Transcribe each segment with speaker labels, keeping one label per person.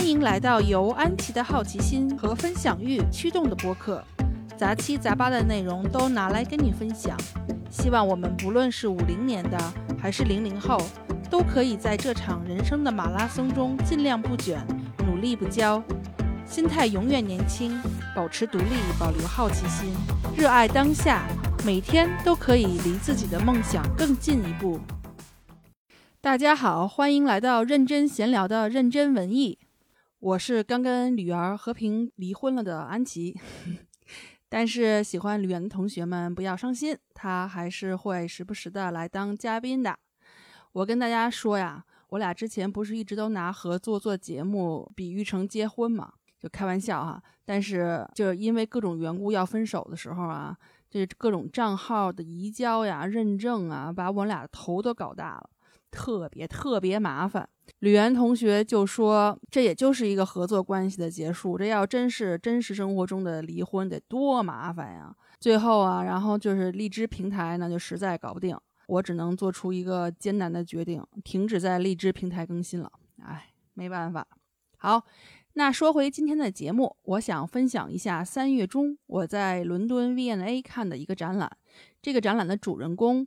Speaker 1: 欢迎来到由安琪的好奇心和分享欲驱动的播客，杂七杂八的内容都拿来跟你分享。希望我们不论是五零年的还是零零后，都可以在这场人生的马拉松中尽量不卷，努力不骄，心态永远年轻，保持独立，保留好奇心，热爱当下，每天都可以离自己的梦想更进一步。大家好，欢迎来到认真闲聊的认真文艺。我是刚跟吕儿和平离婚了的安琪，但是喜欢吕园的同学们不要伤心，他还是会时不时的来当嘉宾的。我跟大家说呀，我俩之前不是一直都拿合作做节目比喻成结婚嘛，就开玩笑哈。但是就是因为各种缘故要分手的时候啊，这各种账号的移交呀、认证啊，把我俩头都搞大了。特别特别麻烦，吕岩同学就说：“这也就是一个合作关系的结束，这要真是真实生活中的离婚，得多麻烦呀！”最后啊，然后就是荔枝平台，那就实在搞不定，我只能做出一个艰难的决定，停止在荔枝平台更新了。哎，没办法。好，那说回今天的节目，我想分享一下三月中我在伦敦 V&A 看的一个展览，这个展览的主人公。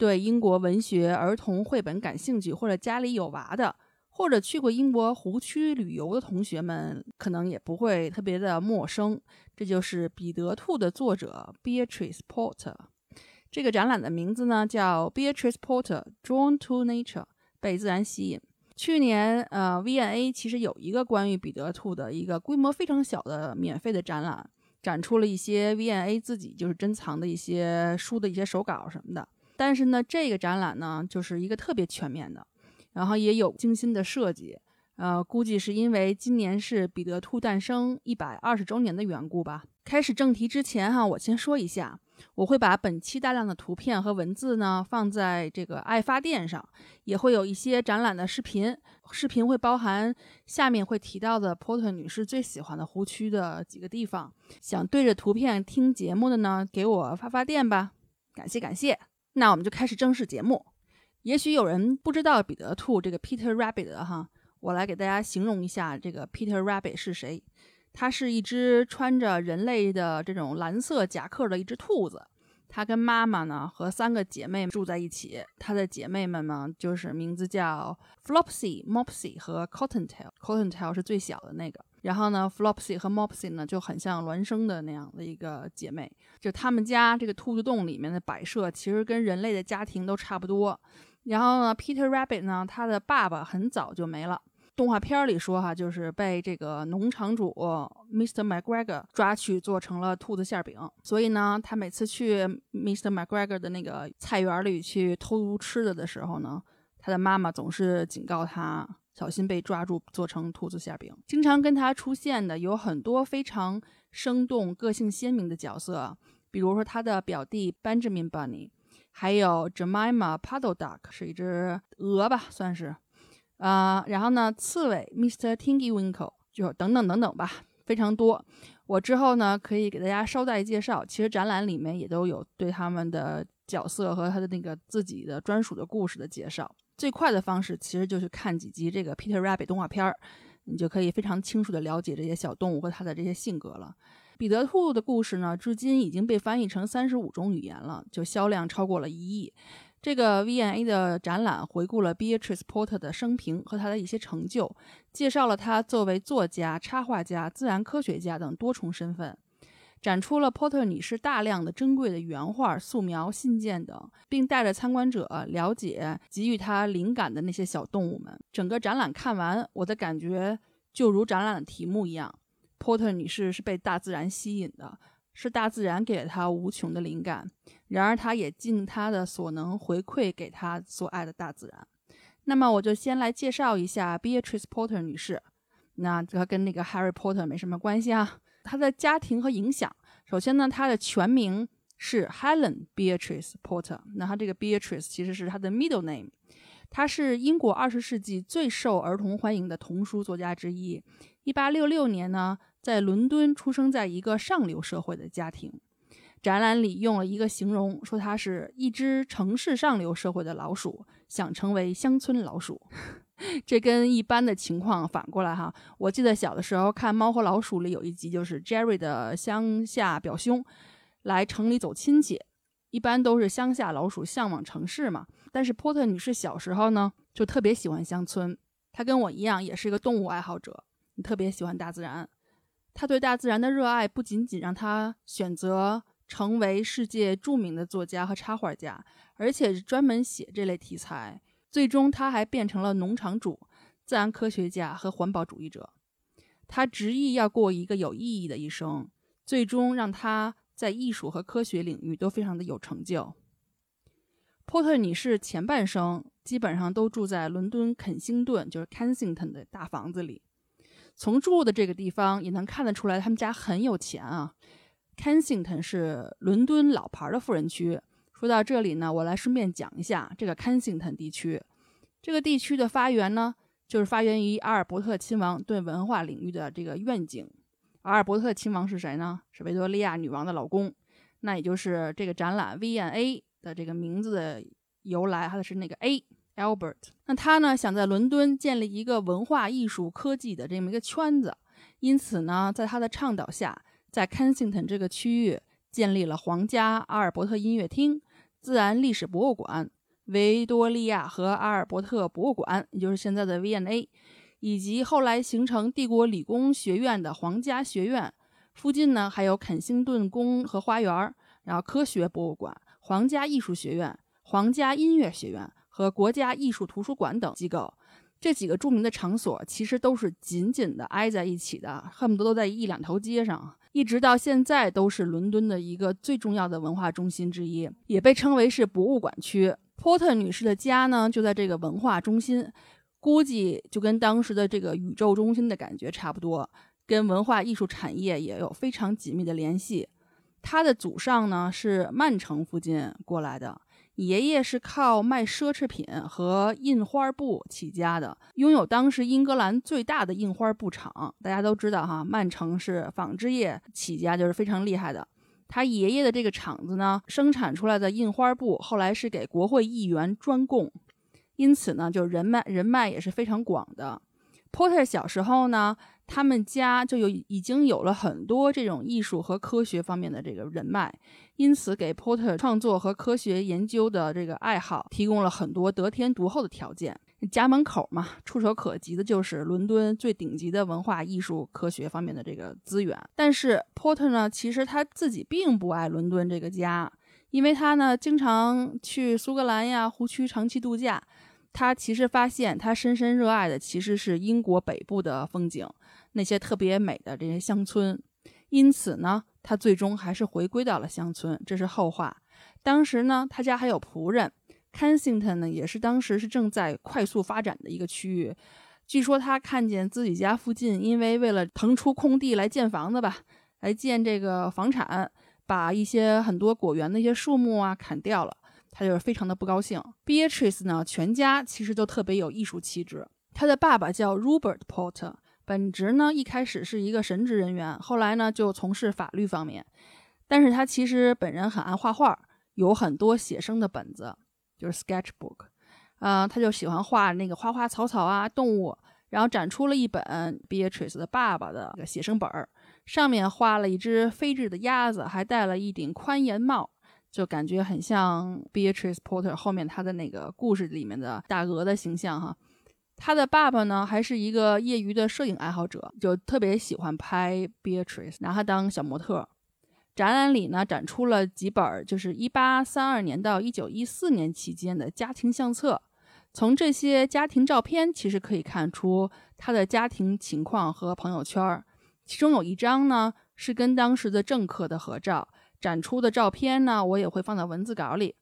Speaker 1: 对英国文学儿童绘本感兴趣，或者家里有娃的，或者去过英国湖区旅游的同学们，可能也不会特别的陌生。这就是《彼得兔》的作者 Beatrice Porter。这个展览的名字呢叫 Beatrice Porter Drawn to Nature，被自然吸引。去年，呃，V&A 其实有一个关于彼得兔的一个规模非常小的免费的展览，展出了一些 V&A 自己就是珍藏的一些书的一些手稿什么的。但是呢，这个展览呢，就是一个特别全面的，然后也有精心的设计，呃，估计是因为今年是彼得兔诞生一百二十周年的缘故吧。开始正题之前哈，我先说一下，我会把本期大量的图片和文字呢放在这个爱发电上，也会有一些展览的视频，视频会包含下面会提到的波特女士最喜欢的湖区的几个地方。想对着图片听节目的呢，给我发发电吧，感谢感谢。那我们就开始正式节目。也许有人不知道彼得兔这个 Peter Rabbit 哈，我来给大家形容一下这个 Peter Rabbit 是谁。它是一只穿着人类的这种蓝色夹克的一只兔子。它跟妈妈呢和三个姐妹住在一起。它的姐妹们呢就是名字叫 Flopsy、Mopsy 和 Cottontail。Cottontail 是最小的那个。然后呢，Flopsy 和 Mopsy 呢就很像孪生的那样的一个姐妹。就他们家这个兔子洞里面的摆设，其实跟人类的家庭都差不多。然后呢，Peter Rabbit 呢，他的爸爸很早就没了。动画片里说哈，就是被这个农场主 Mr. McGregor 抓去做成了兔子馅饼。所以呢，他每次去 Mr. McGregor 的那个菜园里去偷吃的的时候呢，的妈妈总是警告他。小心被抓住做成兔子馅饼。经常跟他出现的有很多非常生动、个性鲜明的角色，比如说他的表弟 Benjamin Bunny，还有 Jemima Puddle Duck 是一只鹅吧，算是。啊，然后呢，刺猬 Mr. Tingy Winkle 就等等等等吧，非常多。我之后呢可以给大家捎带介绍，其实展览里面也都有对他们的角色和他的那个自己的专属的故事的介绍。最快的方式其实就是看几集这个 Peter Rabbit 动画片儿，你就可以非常清楚的了解这些小动物和它的这些性格了。彼得兔的故事呢，至今已经被翻译成三十五种语言了，就销量超过了一亿。这个 V&A 的展览回顾了 Beatrice Porter 的生平和他的一些成就，介绍了他作为作家、插画家、自然科学家等多重身份。展出了波特女士大量的珍贵的原画、素描、信件等，并带着参观者了解给予她灵感的那些小动物们。整个展览看完，我的感觉就如展览的题目一样：波特女士是被大自然吸引的，是大自然给了她无穷的灵感。然而，她也尽她的所能回馈给她所爱的大自然。那么，我就先来介绍一下 Beatrice Porter 女士。那这跟那个 Harry Potter 没什么关系啊。她的家庭和影响。首先呢，她的全名是 Helen Beatrice Porter。那她这个 Beatrice 其实是她的 middle name。她是英国二十世纪最受儿童欢迎的童书作家之一。一八六六年呢，在伦敦出生在一个上流社会的家庭。展览里用了一个形容，说她是一只城市上流社会的老鼠，想成为乡村老鼠。这跟一般的情况反过来哈。我记得小的时候看《猫和老鼠》里有一集，就是 Jerry 的乡下表兄来城里走亲戚，一般都是乡下老鼠向往城市嘛。但是波特女士小时候呢，就特别喜欢乡村。她跟我一样，也是一个动物爱好者，特别喜欢大自然。她对大自然的热爱不仅仅让她选择成为世界著名的作家和插画家，而且专门写这类题材。最终，他还变成了农场主、自然科学家和环保主义者。他执意要过一个有意义的一生，最终让他在艺术和科学领域都非常的有成就。波特女士前半生基本上都住在伦敦肯辛顿，就是 Kensington 的大房子里。从住的这个地方也能看得出来，他们家很有钱啊。Kensington 是伦敦老牌的富人区。说到这里呢，我来顺便讲一下这个 Kensington 地区。这个地区的发源呢，就是发源于阿尔伯特亲王对文化领域的这个愿景。阿尔伯特亲王是谁呢？是维多利亚女王的老公，那也就是这个展览 V&A。的这个名字的由来，他的是那个 A Albert。那他呢想在伦敦建立一个文化艺术科技的这么一个圈子，因此呢，在他的倡导下，在 Kensington 这个区域建立了皇家阿尔伯特音乐厅、自然历史博物馆、维多利亚和阿尔伯特博物馆，也就是现在的 V&A，以及后来形成帝国理工学院的皇家学院。附近呢还有肯辛顿宫和花园，然后科学博物馆。皇家艺术学院、皇家音乐学院和国家艺术图书馆等机构，这几个著名的场所其实都是紧紧的挨在一起的，恨不得都在一两条街上，一直到现在都是伦敦的一个最重要的文化中心之一，也被称为是博物馆区。波特女士的家呢，就在这个文化中心，估计就跟当时的这个宇宙中心的感觉差不多，跟文化艺术产业也有非常紧密的联系。他的祖上呢是曼城附近过来的，爷爷是靠卖奢侈品和印花布起家的，拥有当时英格兰最大的印花布厂。大家都知道哈，曼城是纺织业起家，就是非常厉害的。他爷爷的这个厂子呢，生产出来的印花布后来是给国会议员专供，因此呢，就人脉人脉也是非常广的。Porter 小时候呢。他们家就有已经有了很多这种艺术和科学方面的这个人脉，因此给 Porter 创作和科学研究的这个爱好提供了很多得天独厚的条件。家门口嘛，触手可及的就是伦敦最顶级的文化艺术科学方面的这个资源。但是 Porter 呢，其实他自己并不爱伦敦这个家，因为他呢经常去苏格兰呀湖区长期度假。他其实发现，他深深热爱的其实是英国北部的风景。那些特别美的这些乡村，因此呢，他最终还是回归到了乡村，这是后话。当时呢，他家还有仆人，Kensington 呢也是当时是正在快速发展的一个区域。据说他看见自己家附近，因为为了腾出空地来建房子吧，来建这个房产，把一些很多果园的一些树木啊砍掉了，他就是非常的不高兴。Beatrice 呢，全家其实都特别有艺术气质。他的爸爸叫 Robert Porter。本职呢，一开始是一个神职人员，后来呢就从事法律方面。但是他其实本人很爱画画，有很多写生的本子，就是 sketchbook。啊，他就喜欢画那个花花草草啊，动物。然后展出了一本 Beatrice 的爸爸的写生本儿，上面画了一只飞智的鸭子，还戴了一顶宽檐帽，就感觉很像 Beatrice Porter 后面他的那个故事里面的大鹅的形象哈。他的爸爸呢，还是一个业余的摄影爱好者，就特别喜欢拍 Beatrice，拿她当小模特。展览里呢，展出了几本就是1832年到1914年期间的家庭相册。从这些家庭照片，其实可以看出他的家庭情况和朋友圈。其中有一张呢，是跟当时的政客的合照。展出的照片呢，我也会放到文字稿里。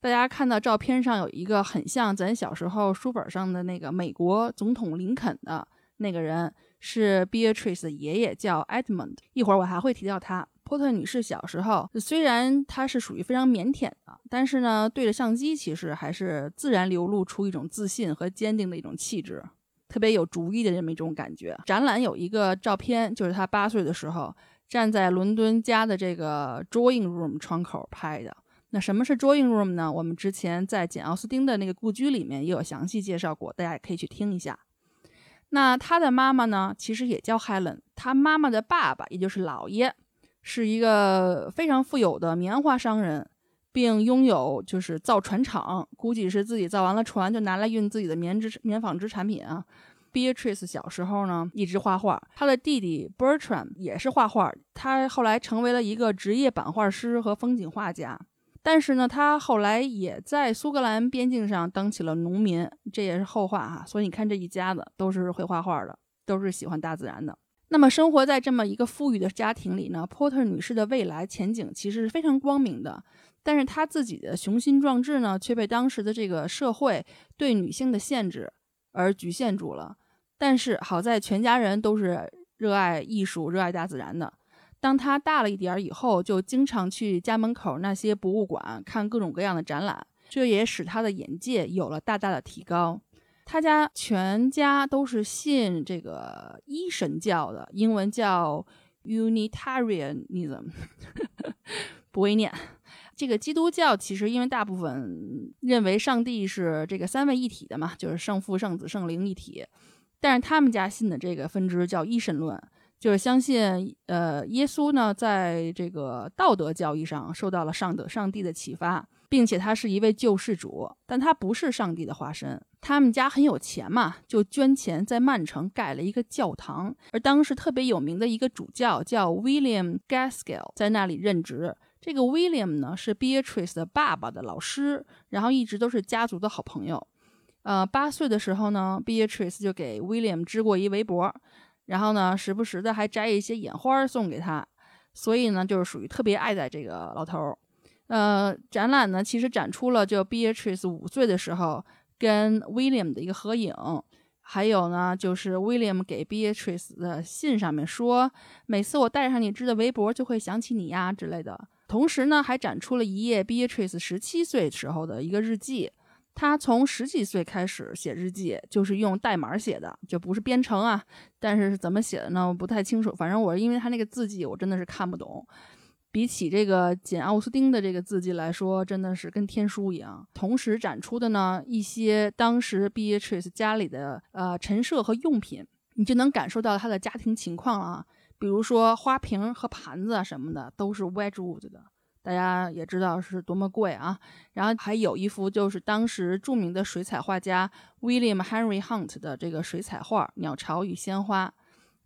Speaker 1: 大家看到照片上有一个很像咱小时候书本上的那个美国总统林肯的那个人，是 Beatrice 的爷爷，叫 Edmund。一会儿我还会提到他。波特女士小时候虽然她是属于非常腼腆的，但是呢，对着相机其实还是自然流露出一种自信和坚定的一种气质，特别有主意的这么一种感觉。展览有一个照片，就是她八岁的时候站在伦敦家的这个 drawing room 窗口拍的。那什么是 drawing room 呢？我们之前在简奥斯汀的那个故居里面也有详细介绍过，大家也可以去听一下。那他的妈妈呢，其实也叫 Helen，他妈妈的爸爸也就是姥爷，是一个非常富有的棉花商人，并拥有就是造船厂，估计是自己造完了船就拿来运自己的棉织棉纺织产品啊。Beatrice 小时候呢一直画画，他的弟弟 Bertram 也是画画，他后来成为了一个职业版画师和风景画家。但是呢，他后来也在苏格兰边境上当起了农民，这也是后话哈。所以你看，这一家子都是会画画的，都是喜欢大自然的。那么生活在这么一个富裕的家庭里呢波特女士的未来前景其实是非常光明的。但是她自己的雄心壮志呢，却被当时的这个社会对女性的限制而局限住了。但是好在全家人都是热爱艺术、热爱大自然的。当他大了一点儿以后，就经常去家门口那些博物馆看各种各样的展览，这也使他的眼界有了大大的提高。他家全家都是信这个一神教的，英文叫 Unitarianism，不会念。这个基督教其实因为大部分认为上帝是这个三位一体的嘛，就是圣父、圣子、圣灵一体，但是他们家信的这个分支叫一神论。就是相信，呃，耶稣呢，在这个道德教义上受到了上德上帝的启发，并且他是一位救世主，但他不是上帝的化身。他们家很有钱嘛，就捐钱在曼城盖了一个教堂，而当时特别有名的一个主教叫 William Gaskell，在那里任职。这个 William 呢，是 Beatrice 的爸爸的老师，然后一直都是家族的好朋友。呃，八岁的时候呢，Beatrice 就给 William 织过一围脖。然后呢，时不时的还摘一些眼花送给他，所以呢，就是属于特别爱戴这个老头儿。呃，展览呢，其实展出了就 Beatrice 五岁的时候跟 William 的一个合影，还有呢，就是 William 给 Beatrice 的信上面说，每次我戴上你织的围脖，就会想起你呀之类的。同时呢，还展出了一页 Beatrice 十七岁时候的一个日记。他从十几岁开始写日记，就是用代码写的，就不是编程啊。但是是怎么写的呢？我不太清楚。反正我因为他那个字迹，我真的是看不懂。比起这个简奥斯汀的这个字迹来说，真的是跟天书一样。同时展出的呢，一些当时 Beatrice 家里的呃陈设和用品，你就能感受到他的家庭情况了啊。比如说花瓶和盘子啊什么的，都是 Wedgwood 的。大家也知道是多么贵啊！然后还有一幅就是当时著名的水彩画家 William Henry Hunt 的这个水彩画《鸟巢与鲜花》。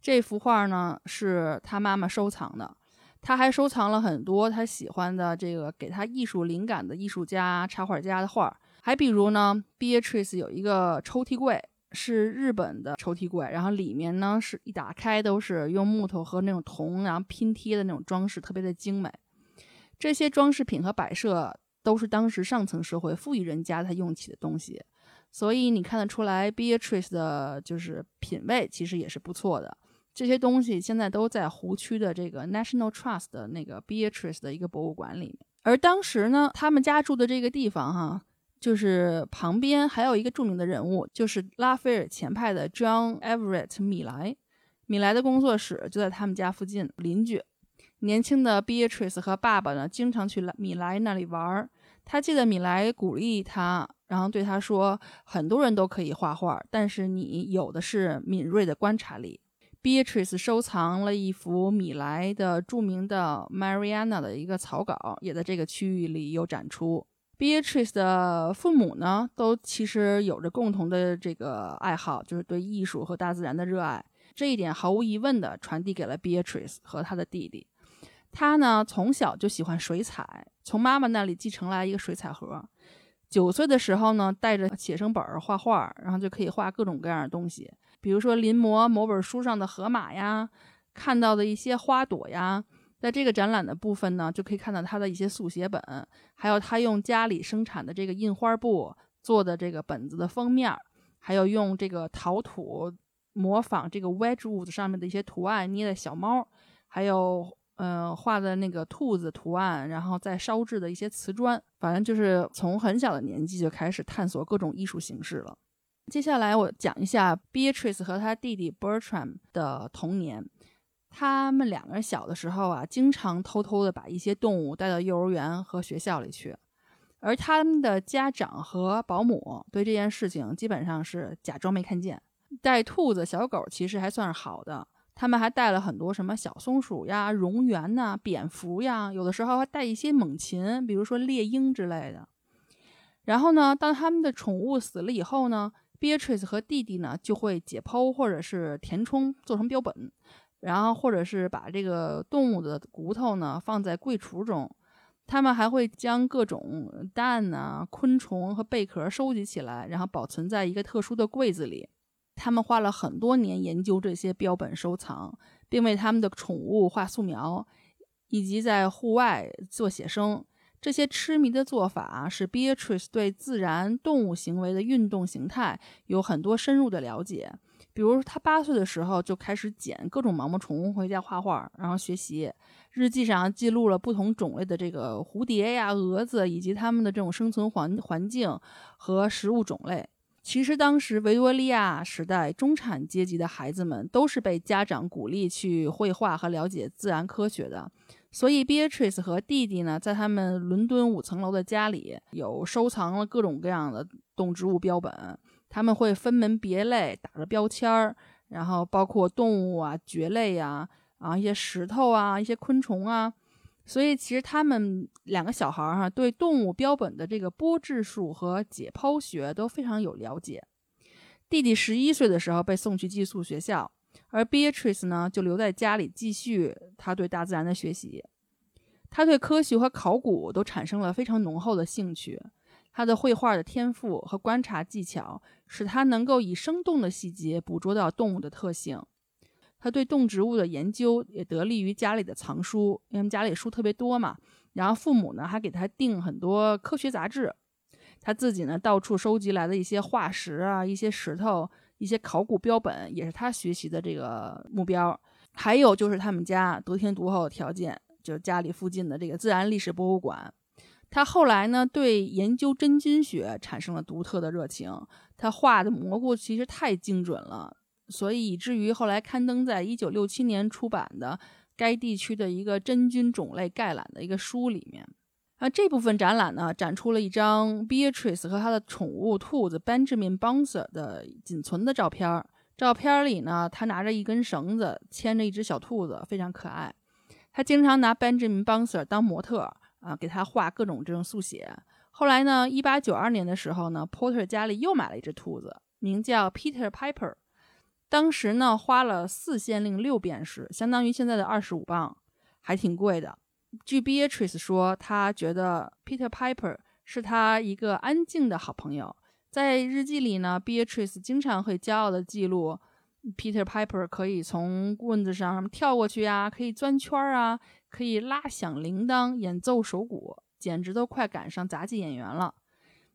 Speaker 1: 这幅画呢是他妈妈收藏的，他还收藏了很多他喜欢的这个给他艺术灵感的艺术家、插画家的画。还比如呢，Beatrice 有一个抽屉柜，是日本的抽屉柜，然后里面呢是一打开都是用木头和那种铜然后拼贴的那种装饰，特别的精美。这些装饰品和摆设都是当时上层社会富裕人家才用起的东西，所以你看得出来，Beatrice 的就是品味其实也是不错的。这些东西现在都在湖区的这个 National Trust 的那个 Beatrice 的一个博物馆里面。而当时呢，他们家住的这个地方哈，就是旁边还有一个著名的人物，就是拉斐尔前派的 John Everett 米莱。米莱的工作室就在他们家附近，邻居。年轻的 Beatrice 和爸爸呢，经常去米莱那里玩儿。他记得米莱鼓励他，然后对他说：“很多人都可以画画，但是你有的是敏锐的观察力。” Beatrice 收藏了一幅米莱的著名的 Mariana 的一个草稿，也在这个区域里有展出。Beatrice 的父母呢，都其实有着共同的这个爱好，就是对艺术和大自然的热爱。这一点毫无疑问地传递给了 Beatrice 和他的弟弟。他呢，从小就喜欢水彩，从妈妈那里继承来一个水彩盒。九岁的时候呢，带着写生本画画，然后就可以画各种各样的东西，比如说临摹某本书上的河马呀，看到的一些花朵呀。在这个展览的部分呢，就可以看到他的一些速写本，还有他用家里生产的这个印花布做的这个本子的封面，还有用这个陶土模仿这个 Wedgewood 上面的一些图案捏的小猫，还有。嗯，画的那个兔子图案，然后再烧制的一些瓷砖，反正就是从很小的年纪就开始探索各种艺术形式了。接下来我讲一下 Beatrice 和他弟弟 Bertram 的童年。他们两个人小的时候啊，经常偷偷的把一些动物带到幼儿园和学校里去，而他们的家长和保姆对这件事情基本上是假装没看见。带兔子、小狗其实还算是好的，他们还带了很多什么小松鼠呀、蝾螈呐、蝙蝠呀，有的时候还带一些猛禽，比如说猎鹰之类的。然后呢，当他们的宠物死了以后呢，Beatrice 和弟弟呢就会解剖或者是填充做成标本。然后，或者是把这个动物的骨头呢放在柜橱中，他们还会将各种蛋呐、昆虫和贝壳收集起来，然后保存在一个特殊的柜子里。他们花了很多年研究这些标本收藏，并为他们的宠物画素描，以及在户外做写生。这些痴迷的做法使 Beatrice 对自然动物行为的运动形态有很多深入的了解。比如他八岁的时候就开始捡各种毛毛虫回家画画，然后学习。日记上记录了不同种类的这个蝴蝶呀、蛾子，以及它们的这种生存环环境和食物种类。其实当时维多利亚时代中产阶级的孩子们都是被家长鼓励去绘画和了解自然科学的，所以 Beatrice 和弟弟呢，在他们伦敦五层楼的家里有收藏了各种各样的动植物标本。他们会分门别类打着标签儿，然后包括动物啊、蕨类呀、啊一些石头啊、一些昆虫啊，所以其实他们两个小孩儿哈对动物标本的这个剥制术和解剖学都非常有了解。弟弟十一岁的时候被送去寄宿学校，而 Beatrice 呢就留在家里继续他对大自然的学习。他对科学和考古都产生了非常浓厚的兴趣。他的绘画的天赋和观察技巧，使他能够以生动的细节捕捉到动物的特性。他对动植物的研究也得力于家里的藏书，因为家里书特别多嘛。然后父母呢还给他订很多科学杂志。他自己呢到处收集来的一些化石啊、一些石头、一些考古标本，也是他学习的这个目标。还有就是他们家得天独厚的条件，就是家里附近的这个自然历史博物馆。他后来呢，对研究真菌学产生了独特的热情。他画的蘑菇其实太精准了，所以以至于后来刊登在一九六七年出版的该地区的一个真菌种类概览的一个书里面。啊，这部分展览呢，展出了一张 Beatrice 和他的宠物兔子 Benjamin Bouncer 的仅存的照片。照片里呢，他拿着一根绳子，牵着一只小兔子，非常可爱。他经常拿 Benjamin Bouncer 当模特。啊，给他画各种这种速写。后来呢，一八九二年的时候呢，Porter 家里又买了一只兔子，名叫 Peter Piper。当时呢，花了四先令六便士，相当于现在的二十五磅，还挺贵的。据 Beatrice 说，他觉得 Peter Piper 是他一个安静的好朋友。在日记里呢，Beatrice 经常会骄傲地记录 Peter Piper 可以从棍子上什么跳过去呀，可以钻圈儿啊。可以拉响铃铛、演奏手鼓，简直都快赶上杂技演员了。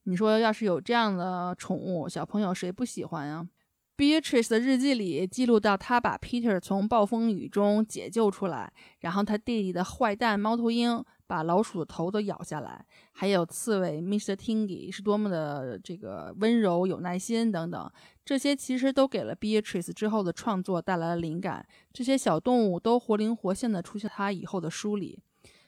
Speaker 1: 你说，要是有这样的宠物，小朋友谁不喜欢呀？Beatrice 的日记里记录到，他把 Peter 从暴风雨中解救出来，然后他弟弟的坏蛋猫头鹰把老鼠的头都咬下来，还有刺猬 Mr. Tingy 是多么的这个温柔、有耐心等等。这些其实都给了 Beatrice 之后的创作带来了灵感。这些小动物都活灵活现的出现他以后的书里，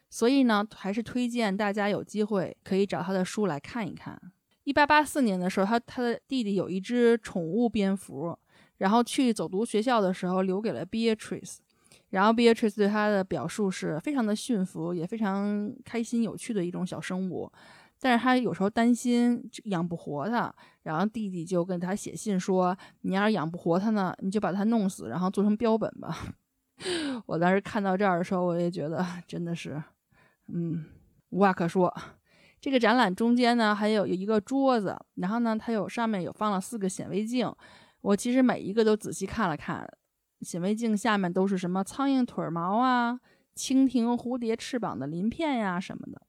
Speaker 1: 所以呢，还是推荐大家有机会可以找他的书来看一看。一八八四年的时候，他他的弟弟有一只宠物蝙蝠，然后去走读学校的时候留给了 Beatrice，然后 Beatrice 对他的表述是非常的驯服，也非常开心有趣的一种小生物。但是他有时候担心养不活它，然后弟弟就跟他写信说：“你要是养不活它呢，你就把它弄死，然后做成标本吧。”我当时看到这儿的时候，我也觉得真的是，嗯，无话可说。这个展览中间呢，还有一个桌子，然后呢，它有上面有放了四个显微镜，我其实每一个都仔细看了看，显微镜下面都是什么苍蝇腿毛啊、蜻蜓、蝴蝶翅膀的鳞片呀什么的。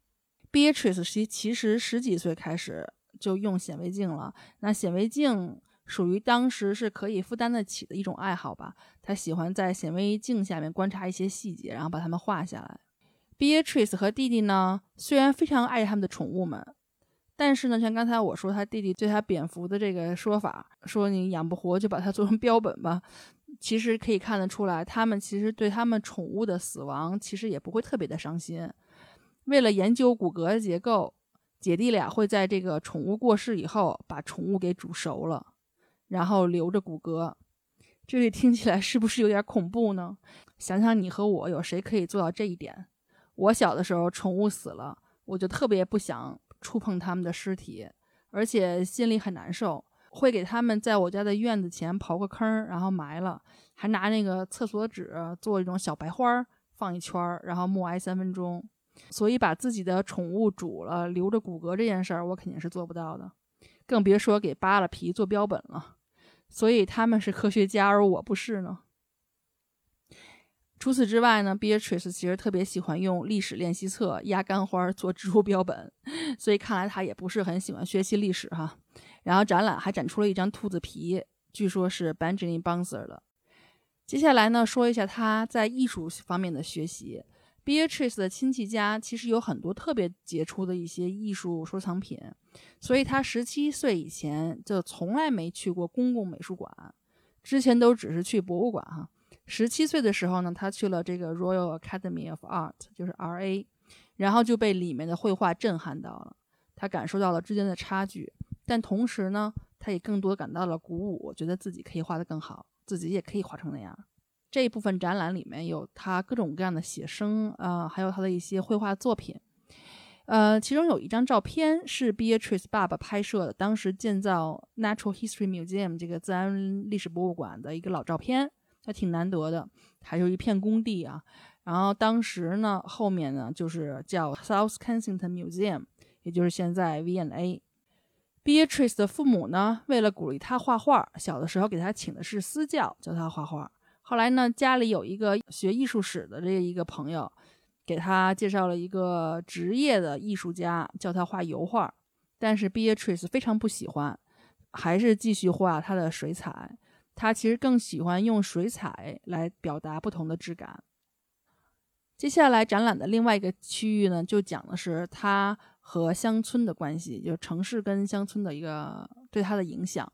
Speaker 1: Beatrice 其其实十几岁开始就用显微镜了。那显微镜属于当时是可以负担得起的一种爱好吧。他喜欢在显微镜下面观察一些细节，然后把它们画下来。Beatrice 和弟弟呢，虽然非常爱他们的宠物们，但是呢，像刚才我说他弟弟对他蝙蝠的这个说法，说你养不活就把它做成标本吧。其实可以看得出来，他们其实对他们宠物的死亡其实也不会特别的伤心。为了研究骨骼结构，姐弟俩会在这个宠物过世以后把宠物给煮熟了，然后留着骨骼。这里听起来是不是有点恐怖呢？想想你和我有谁可以做到这一点？我小的时候宠物死了，我就特别不想触碰他们的尸体，而且心里很难受。会给他们在我家的院子前刨个坑，然后埋了，还拿那个厕所纸做一种小白花，放一圈，然后默哀三分钟。所以把自己的宠物煮了留着骨骼这件事儿，我肯定是做不到的，更别说给扒了皮做标本了。所以他们是科学家，而我不是呢。除此之外呢，Beatrice 其实特别喜欢用历史练习册压干花做植物标本，所以看来他也不是很喜欢学习历史哈。然后展览还展出了一张兔子皮，据说是 Benjamin Bunser 的。接下来呢，说一下他在艺术方面的学习。Beatrice 的亲戚家其实有很多特别杰出的一些艺术收藏品，所以他十七岁以前就从来没去过公共美术馆，之前都只是去博物馆哈。十七岁的时候呢，他去了这个 Royal Academy of Art，就是 R.A.，然后就被里面的绘画震撼到了，他感受到了之间的差距，但同时呢，他也更多感到了鼓舞，觉得自己可以画得更好，自己也可以画成那样。这一部分展览里面有他各种各样的写生，呃，还有他的一些绘画作品，呃，其中有一张照片是 Beatrice 爸爸拍摄的，当时建造 Natural History Museum 这个自然历史博物馆的一个老照片。还挺难得的，还有一片工地啊。然后当时呢，后面呢就是叫 South Kensington Museum，也就是现在 V N A。Beatrice 的父母呢，为了鼓励他画画，小的时候给他请的是私教教他画画。后来呢，家里有一个学艺术史的这一个朋友，给他介绍了一个职业的艺术家，教他画油画。但是 Beatrice 非常不喜欢，还是继续画他的水彩。他其实更喜欢用水彩来表达不同的质感。接下来展览的另外一个区域呢，就讲的是他和乡村的关系，就是城市跟乡村的一个对他的影响。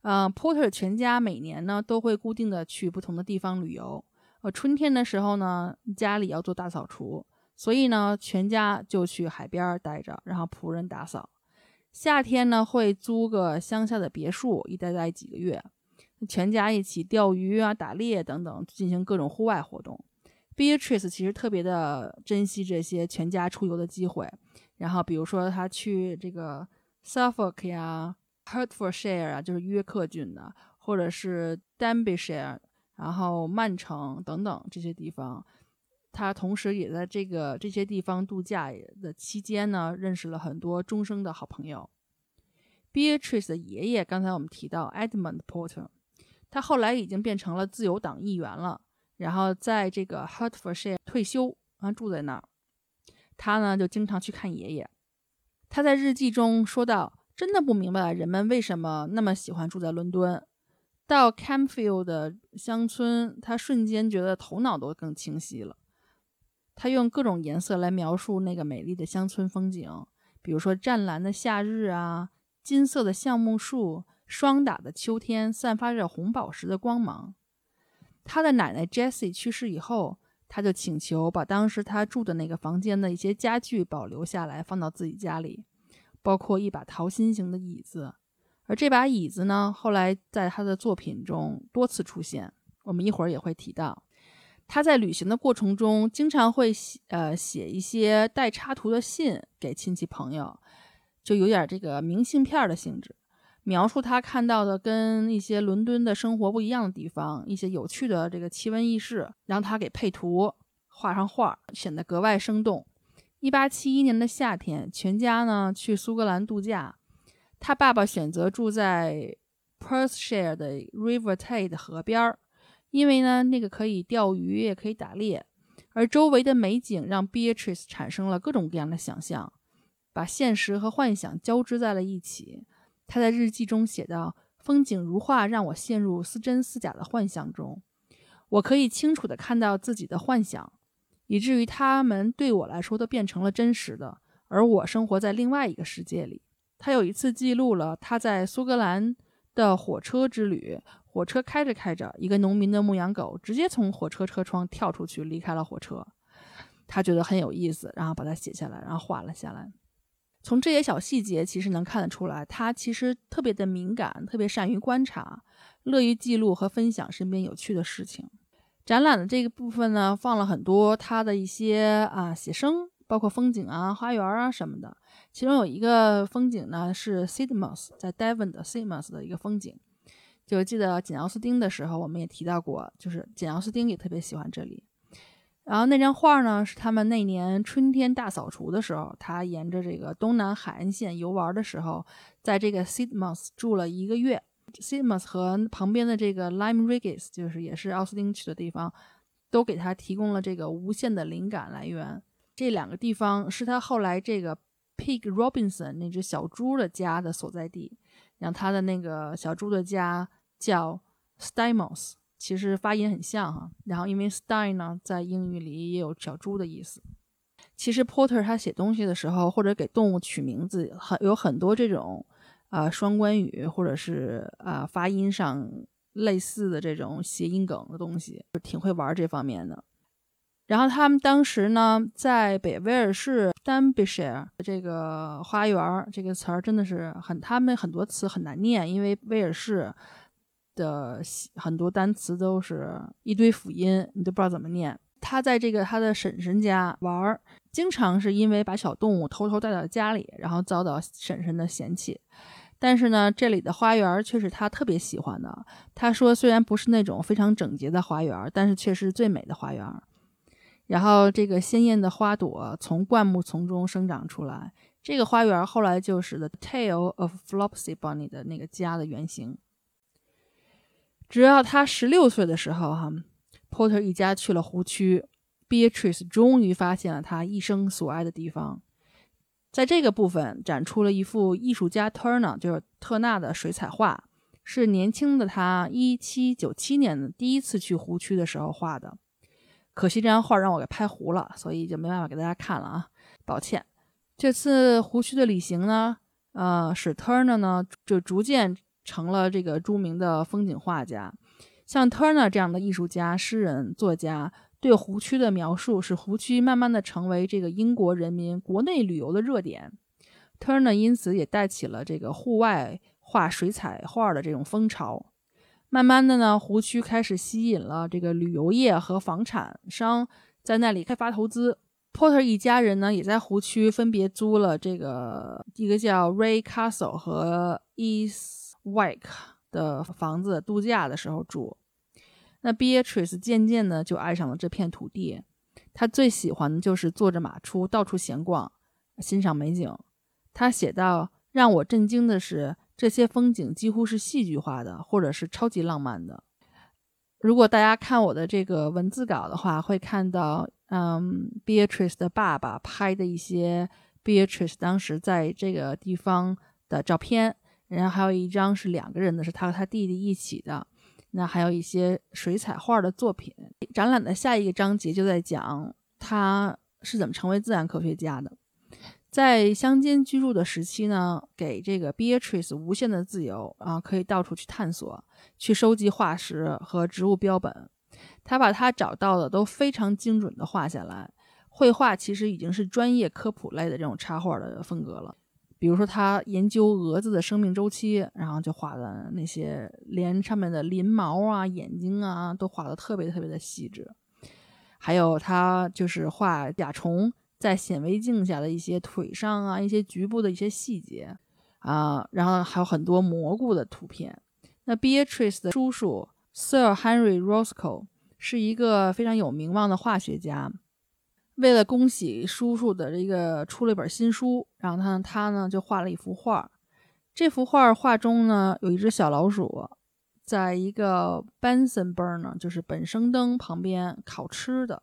Speaker 1: 呃，Porter 全家每年呢都会固定的去不同的地方旅游。呃，春天的时候呢，家里要做大扫除，所以呢，全家就去海边待着，然后仆人打扫。夏天呢，会租个乡下的别墅，一待待几个月。全家一起钓鱼啊、打猎等等，进行各种户外活动。Beatrice 其实特别的珍惜这些全家出游的机会。然后，比如说他去这个 Suffolk 呀、Hertfordshire 啊，就是约克郡的，或者是 Denbighshire，然后曼城等等这些地方。他同时也在这个这些地方度假的期间呢，认识了很多终生的好朋友。Beatrice 的爷爷，刚才我们提到 Edmund Porter。他后来已经变成了自由党议员了，然后在这个 Hertfordshire 退休啊，住在那儿。他呢就经常去看爷爷。他在日记中说道：“真的不明白人们为什么那么喜欢住在伦敦。到 Camfield 的乡村，他瞬间觉得头脑都更清晰了。他用各种颜色来描述那个美丽的乡村风景，比如说湛蓝的夏日啊，金色的橡木树。”霜打的秋天散发着红宝石的光芒。他的奶奶 Jessie 去世以后，他就请求把当时他住的那个房间的一些家具保留下来，放到自己家里，包括一把桃心形的椅子。而这把椅子呢，后来在他的作品中多次出现。我们一会儿也会提到，他在旅行的过程中经常会写呃写一些带插图的信给亲戚朋友，就有点这个明信片的性质。描述他看到的跟一些伦敦的生活不一样的地方，一些有趣的这个奇闻异事，让他给配图画上画，显得格外生动。一八七一年的夏天，全家呢去苏格兰度假，他爸爸选择住在 Perthshire 的 River Tade 河边儿，因为呢那个可以钓鱼也可以打猎，而周围的美景让 Beatrice 产生了各种各样的想象，把现实和幻想交织在了一起。他在日记中写道：“风景如画，让我陷入似真似假的幻想中。我可以清楚地看到自己的幻想，以至于他们对我来说都变成了真实的，而我生活在另外一个世界里。”他有一次记录了他在苏格兰的火车之旅，火车开着开着，一个农民的牧羊狗直接从火车车窗跳出去，离开了火车。他觉得很有意思，然后把它写下来，然后画了下来。从这些小细节，其实能看得出来，他其实特别的敏感，特别善于观察，乐于记录和分享身边有趣的事情。展览的这个部分呢，放了很多他的一些啊写生，包括风景啊、花园啊什么的。其中有一个风景呢，是 Sidmouth 在 Devon 的 Sidmouth 的一个风景。就记得简奥斯汀的时候，我们也提到过，就是简奥斯汀也特别喜欢这里。然后那张画呢，是他们那年春天大扫除的时候，他沿着这个东南海岸线游玩的时候，在这个 Sidmouth 住了一个月。Sidmouth 和旁边的这个 Lime Regis，就是也是奥斯汀去的地方，都给他提供了这个无限的灵感来源。这两个地方是他后来这个 Pig Robinson 那只小猪的家的所在地。让他的那个小猪的家叫 Stamos 其实发音很像哈。然后因为 Stein 呢，在英语里也有小猪的意思。其实 Porter 他写东西的时候，或者给动物取名字，很有很多这种啊双关语，或者是啊发音上类似的这种谐音梗的东西，就挺会玩这方面的。然后他们当时呢，在北威尔士 Dunbyshire 这个花园，这个词儿真的是很，他们很多词很难念，因为威尔士的很多单词都是一堆辅音，你都不知道怎么念。他在这个他的婶婶家玩，经常是因为把小动物偷偷带到家里，然后遭到婶婶的嫌弃。但是呢，这里的花园却是他特别喜欢的。他说，虽然不是那种非常整洁的花园，但是却是最美的花园。然后，这个鲜艳的花朵从灌木丛中生长出来。这个花园后来就是《The Tale of Flopsy Bunny》的那个家的原型。直到他十六岁的时候，哈，Porter 一家去了湖区，Beatrice 终于发现了他一生所爱的地方。在这个部分展出了一幅艺术家 Turner，就是特纳的水彩画，是年轻的他一七九七年的第一次去湖区的时候画的。可惜这张画让我给拍糊了，所以就没办法给大家看了啊，抱歉。这次湖区的旅行呢，呃，使 Turner 呢就逐渐成了这个著名的风景画家。像 Turner 这样的艺术家、诗人、作家，对湖区的描述，使湖区慢慢的成为这个英国人民国内旅游的热点。Turner 因此也带起了这个户外画水彩画的这种风潮。慢慢的呢，湖区开始吸引了这个旅游业和房产商在那里开发投资。Porter 一家人呢，也在湖区分别租了这个一个叫 Ray Castle 和 East Wick 的房子度假的时候住。那 Beatrice 渐渐的就爱上了这片土地，他最喜欢的就是坐着马出到处闲逛，欣赏美景。他写道：“让我震惊的是。”这些风景几乎是戏剧化的，或者是超级浪漫的。如果大家看我的这个文字稿的话，会看到，嗯，Beatrice 的爸爸拍的一些 Beatrice 当时在这个地方的照片，然后还有一张是两个人的，是他和他弟弟一起的。那还有一些水彩画的作品。展览的下一个章节就在讲他是怎么成为自然科学家的。在乡间居住的时期呢，给这个 Beatrice 无限的自由啊，可以到处去探索，去收集化石和植物标本。他把他找到的都非常精准的画下来。绘画其实已经是专业科普类的这种插画的风格了。比如说，他研究蛾子的生命周期，然后就画的那些连上面的鳞毛啊、眼睛啊，都画的特别特别的细致。还有他就是画甲虫。在显微镜下的一些腿上啊，一些局部的一些细节啊，然后还有很多蘑菇的图片。那 Beatrice 的叔叔 Sir Henry Roscoe 是一个非常有名望的化学家。为了恭喜叔叔的这个出了一本新书，然后他他呢就画了一幅画。这幅画画中呢有一只小老鼠，在一个 Benson burner，就是本生灯旁边烤吃的。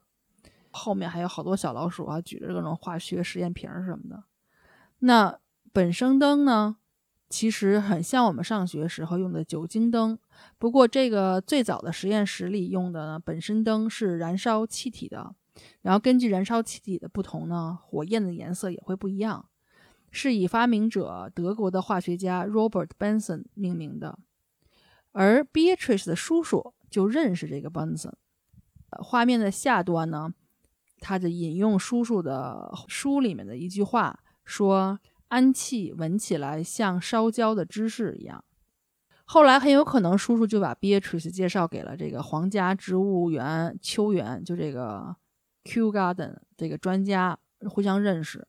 Speaker 1: 后面还有好多小老鼠啊，举着各种化学实验瓶什么的。那本生灯呢，其实很像我们上学时候用的酒精灯。不过这个最早的实验室里用的呢本身灯是燃烧气体的，然后根据燃烧气体的不同呢，火焰的颜色也会不一样。是以发明者德国的化学家 Robert Benson 命名的。而 Beatrice 的叔叔就认识这个 Benson。画面的下端呢，他就引用叔叔的书里面的一句话，说：“氨气闻起来像烧焦的芝士一样。”后来很有可能叔叔就把 Beatrice 介绍给了这个皇家植物园秋园，就这个 Q Garden 这个专家互相认识。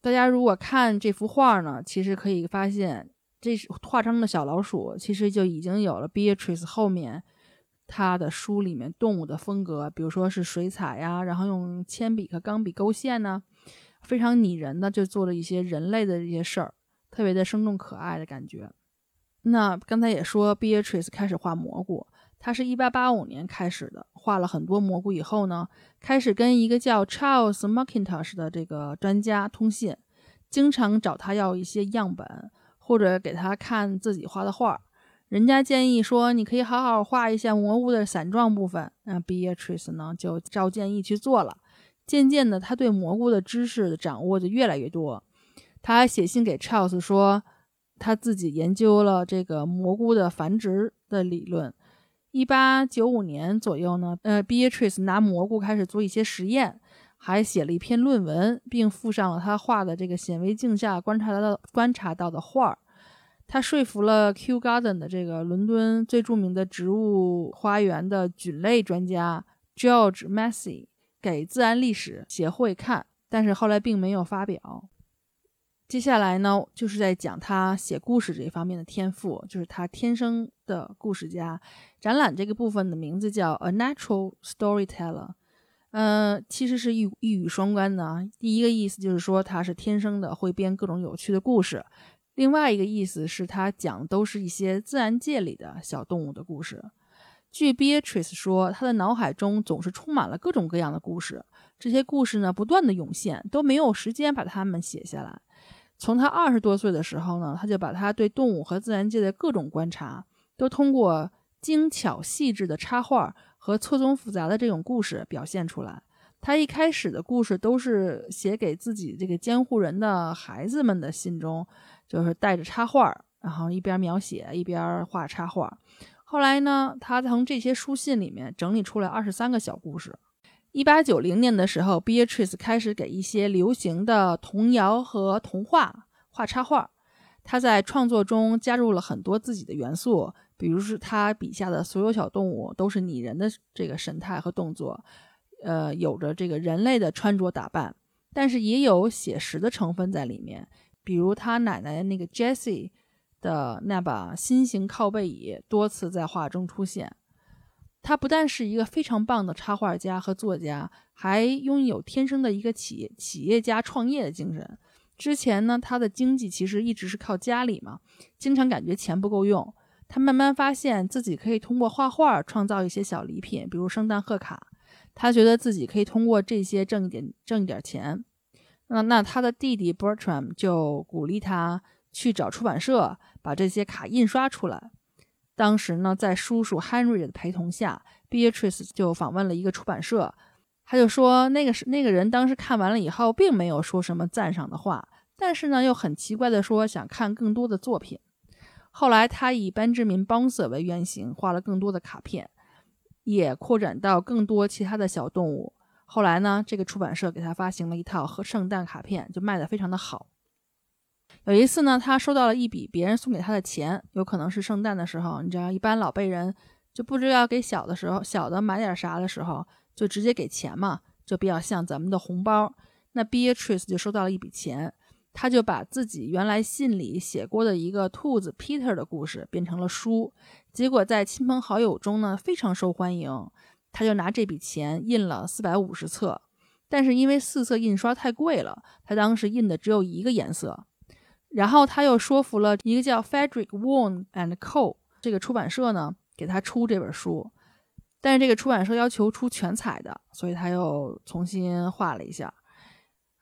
Speaker 1: 大家如果看这幅画呢，其实可以发现，这画中的小老鼠其实就已经有了 Beatrice 后面他的书里面动物的风格，比如说是水彩呀，然后用铅笔和钢笔勾线呢，非常拟人的就做了一些人类的这些事儿，特别的生动可爱的感觉。那刚才也说，Beatrice 开始画蘑菇，他是一八八五年开始的，画了很多蘑菇以后呢，开始跟一个叫 Charles McIntosh 的这个专家通信，经常找他要一些样本，或者给他看自己画的画。人家建议说，你可以好好画一下蘑菇的伞状部分。那 Beatrice 呢，就照建议去做了。渐渐的，他对蘑菇的知识掌握就越来越多。他还写信给 Charles 说。他自己研究了这个蘑菇的繁殖的理论。一八九五年左右呢，呃，Beatrice 拿蘑菇开始做一些实验，还写了一篇论文，并附上了他画的这个显微镜下观察到观察到的画儿。他说服了 Kew Garden 的这个伦敦最著名的植物花园的菌类专家 George Massey 给自然历史协会看，但是后来并没有发表。接下来呢，就是在讲他写故事这方面的天赋，就是他天生的故事家。展览这个部分的名字叫 A Natural Storyteller，嗯，其实是一一语双关的。第一个意思就是说他是天生的会编各种有趣的故事，另外一个意思是他讲都是一些自然界里的小动物的故事。据 Beatrice 说，他的脑海中总是充满了各种各样的故事，这些故事呢不断的涌现，都没有时间把它们写下来。从他二十多岁的时候呢，他就把他对动物和自然界的各种观察，都通过精巧细致的插画和错综复杂的这种故事表现出来。他一开始的故事都是写给自己这个监护人的孩子们的信中，就是带着插画，然后一边描写一边画插画。后来呢，他从这些书信里面整理出来二十三个小故事。一八九零年的时候，Beatrice 开始给一些流行的童谣和童话画插画。他在创作中加入了很多自己的元素，比如是他笔下的所有小动物都是拟人的这个神态和动作，呃，有着这个人类的穿着打扮，但是也有写实的成分在里面。比如他奶奶那个 Jessie 的那把新型靠背椅多次在画中出现。他不但是一个非常棒的插画家和作家，还拥有天生的一个企业企业家创业的精神。之前呢，他的经济其实一直是靠家里嘛，经常感觉钱不够用。他慢慢发现自己可以通过画画创造一些小礼品，比如圣诞贺卡。他觉得自己可以通过这些挣一点挣一点钱。那那他的弟弟 Bertram 就鼓励他去找出版社把这些卡印刷出来。当时呢，在叔叔 Henry 的陪同下，Beatrice 就访问了一个出版社。他就说，那个是那个人当时看完了以后，并没有说什么赞赏的话，但是呢，又很奇怪的说想看更多的作品。后来，他以 Benjamin Bonser 为原型，画了更多的卡片，也扩展到更多其他的小动物。后来呢，这个出版社给他发行了一套和圣诞卡片，就卖得非常的好。有一次呢，他收到了一笔别人送给他的钱，有可能是圣诞的时候。你知道，一般老辈人就不知道给小的时候，小的买点啥的时候，就直接给钱嘛，就比较像咱们的红包。那 Beatrice 就收到了一笔钱，他就把自己原来信里写过的一个兔子 Peter 的故事变成了书，结果在亲朋好友中呢非常受欢迎。他就拿这笔钱印了四百五十册，但是因为四色印刷太贵了，他当时印的只有一个颜色。然后他又说服了一个叫 Frederick Warne and Co 这个出版社呢，给他出这本书。但是这个出版社要求出全彩的，所以他又重新画了一下。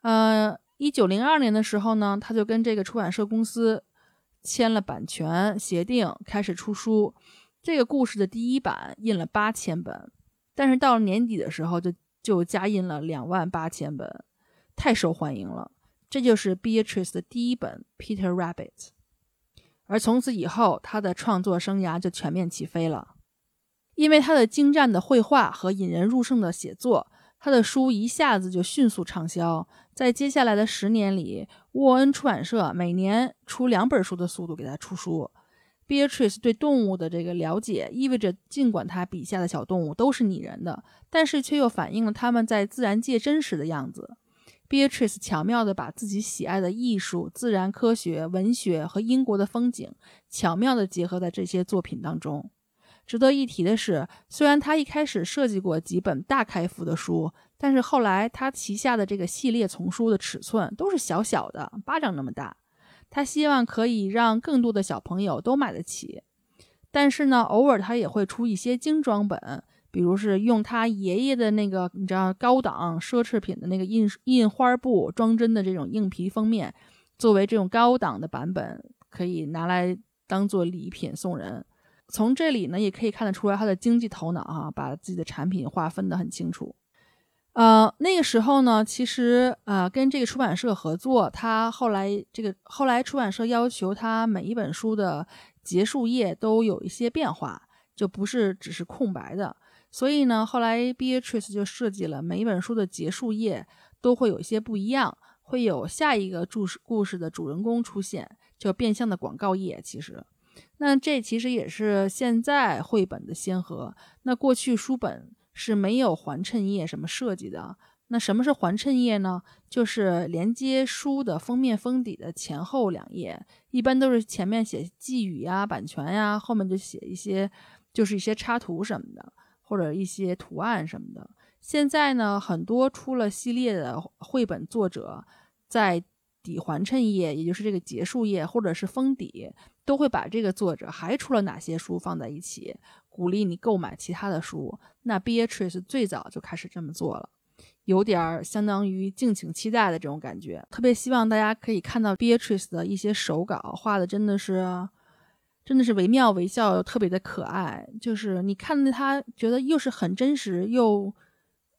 Speaker 1: 呃，一九零二年的时候呢，他就跟这个出版社公司签了版权协定，开始出书。这个故事的第一版印了八千本，但是到了年底的时候，就就加印了两万八千本，太受欢迎了。这就是 Beatrice 的第一本《Peter Rabbit》。而从此以后，他的创作生涯就全面起飞了。因为他的精湛的绘画和引人入胜的写作，他的书一下子就迅速畅销。在接下来的十年里，沃恩出版社每年出两本书的速度给他出书。Beatrice 对动物的这个了解，意味着尽管他笔下的小动物都是拟人的，但是却又反映了他们在自然界真实的样子。Beatrice 巧妙地把自己喜爱的艺术、自然科学、文学和英国的风景，巧妙地结合在这些作品当中。值得一提的是，虽然他一开始设计过几本大开幅的书，但是后来他旗下的这个系列丛书的尺寸都是小小的，巴掌那么大。他希望可以让更多的小朋友都买得起，但是呢，偶尔他也会出一些精装本，比如是用他爷爷的那个你知道高档奢侈品的那个印印花布装帧的这种硬皮封面，作为这种高档的版本，可以拿来当做礼品送人。从这里呢，也可以看得出来他的经济头脑啊，把自己的产品划分得很清楚。呃，那个时候呢，其实呃，跟这个出版社合作，他后来这个后来出版社要求他每一本书的结束页都有一些变化，就不是只是空白的。所以呢，后来 Beatrice 就设计了每一本书的结束页都会有一些不一样，会有下一个注释故事的主人公出现，就变相的广告页。其实，那这其实也是现在绘本的先河。那过去书本。是没有环衬页什么设计的。那什么是环衬页呢？就是连接书的封面封底的前后两页，一般都是前面写寄语呀、版权呀，后面就写一些就是一些插图什么的，或者一些图案什么的。现在呢，很多出了系列的绘本作者在底环衬页，也就是这个结束页或者是封底，都会把这个作者还出了哪些书放在一起。鼓励你购买其他的书，那 Beatrice 最早就开始这么做了，有点相当于敬请期待的这种感觉。特别希望大家可以看到 Beatrice 的一些手稿，画的真的是，真的是惟妙惟肖，又特别的可爱。就是你看着他，觉得又是很真实，又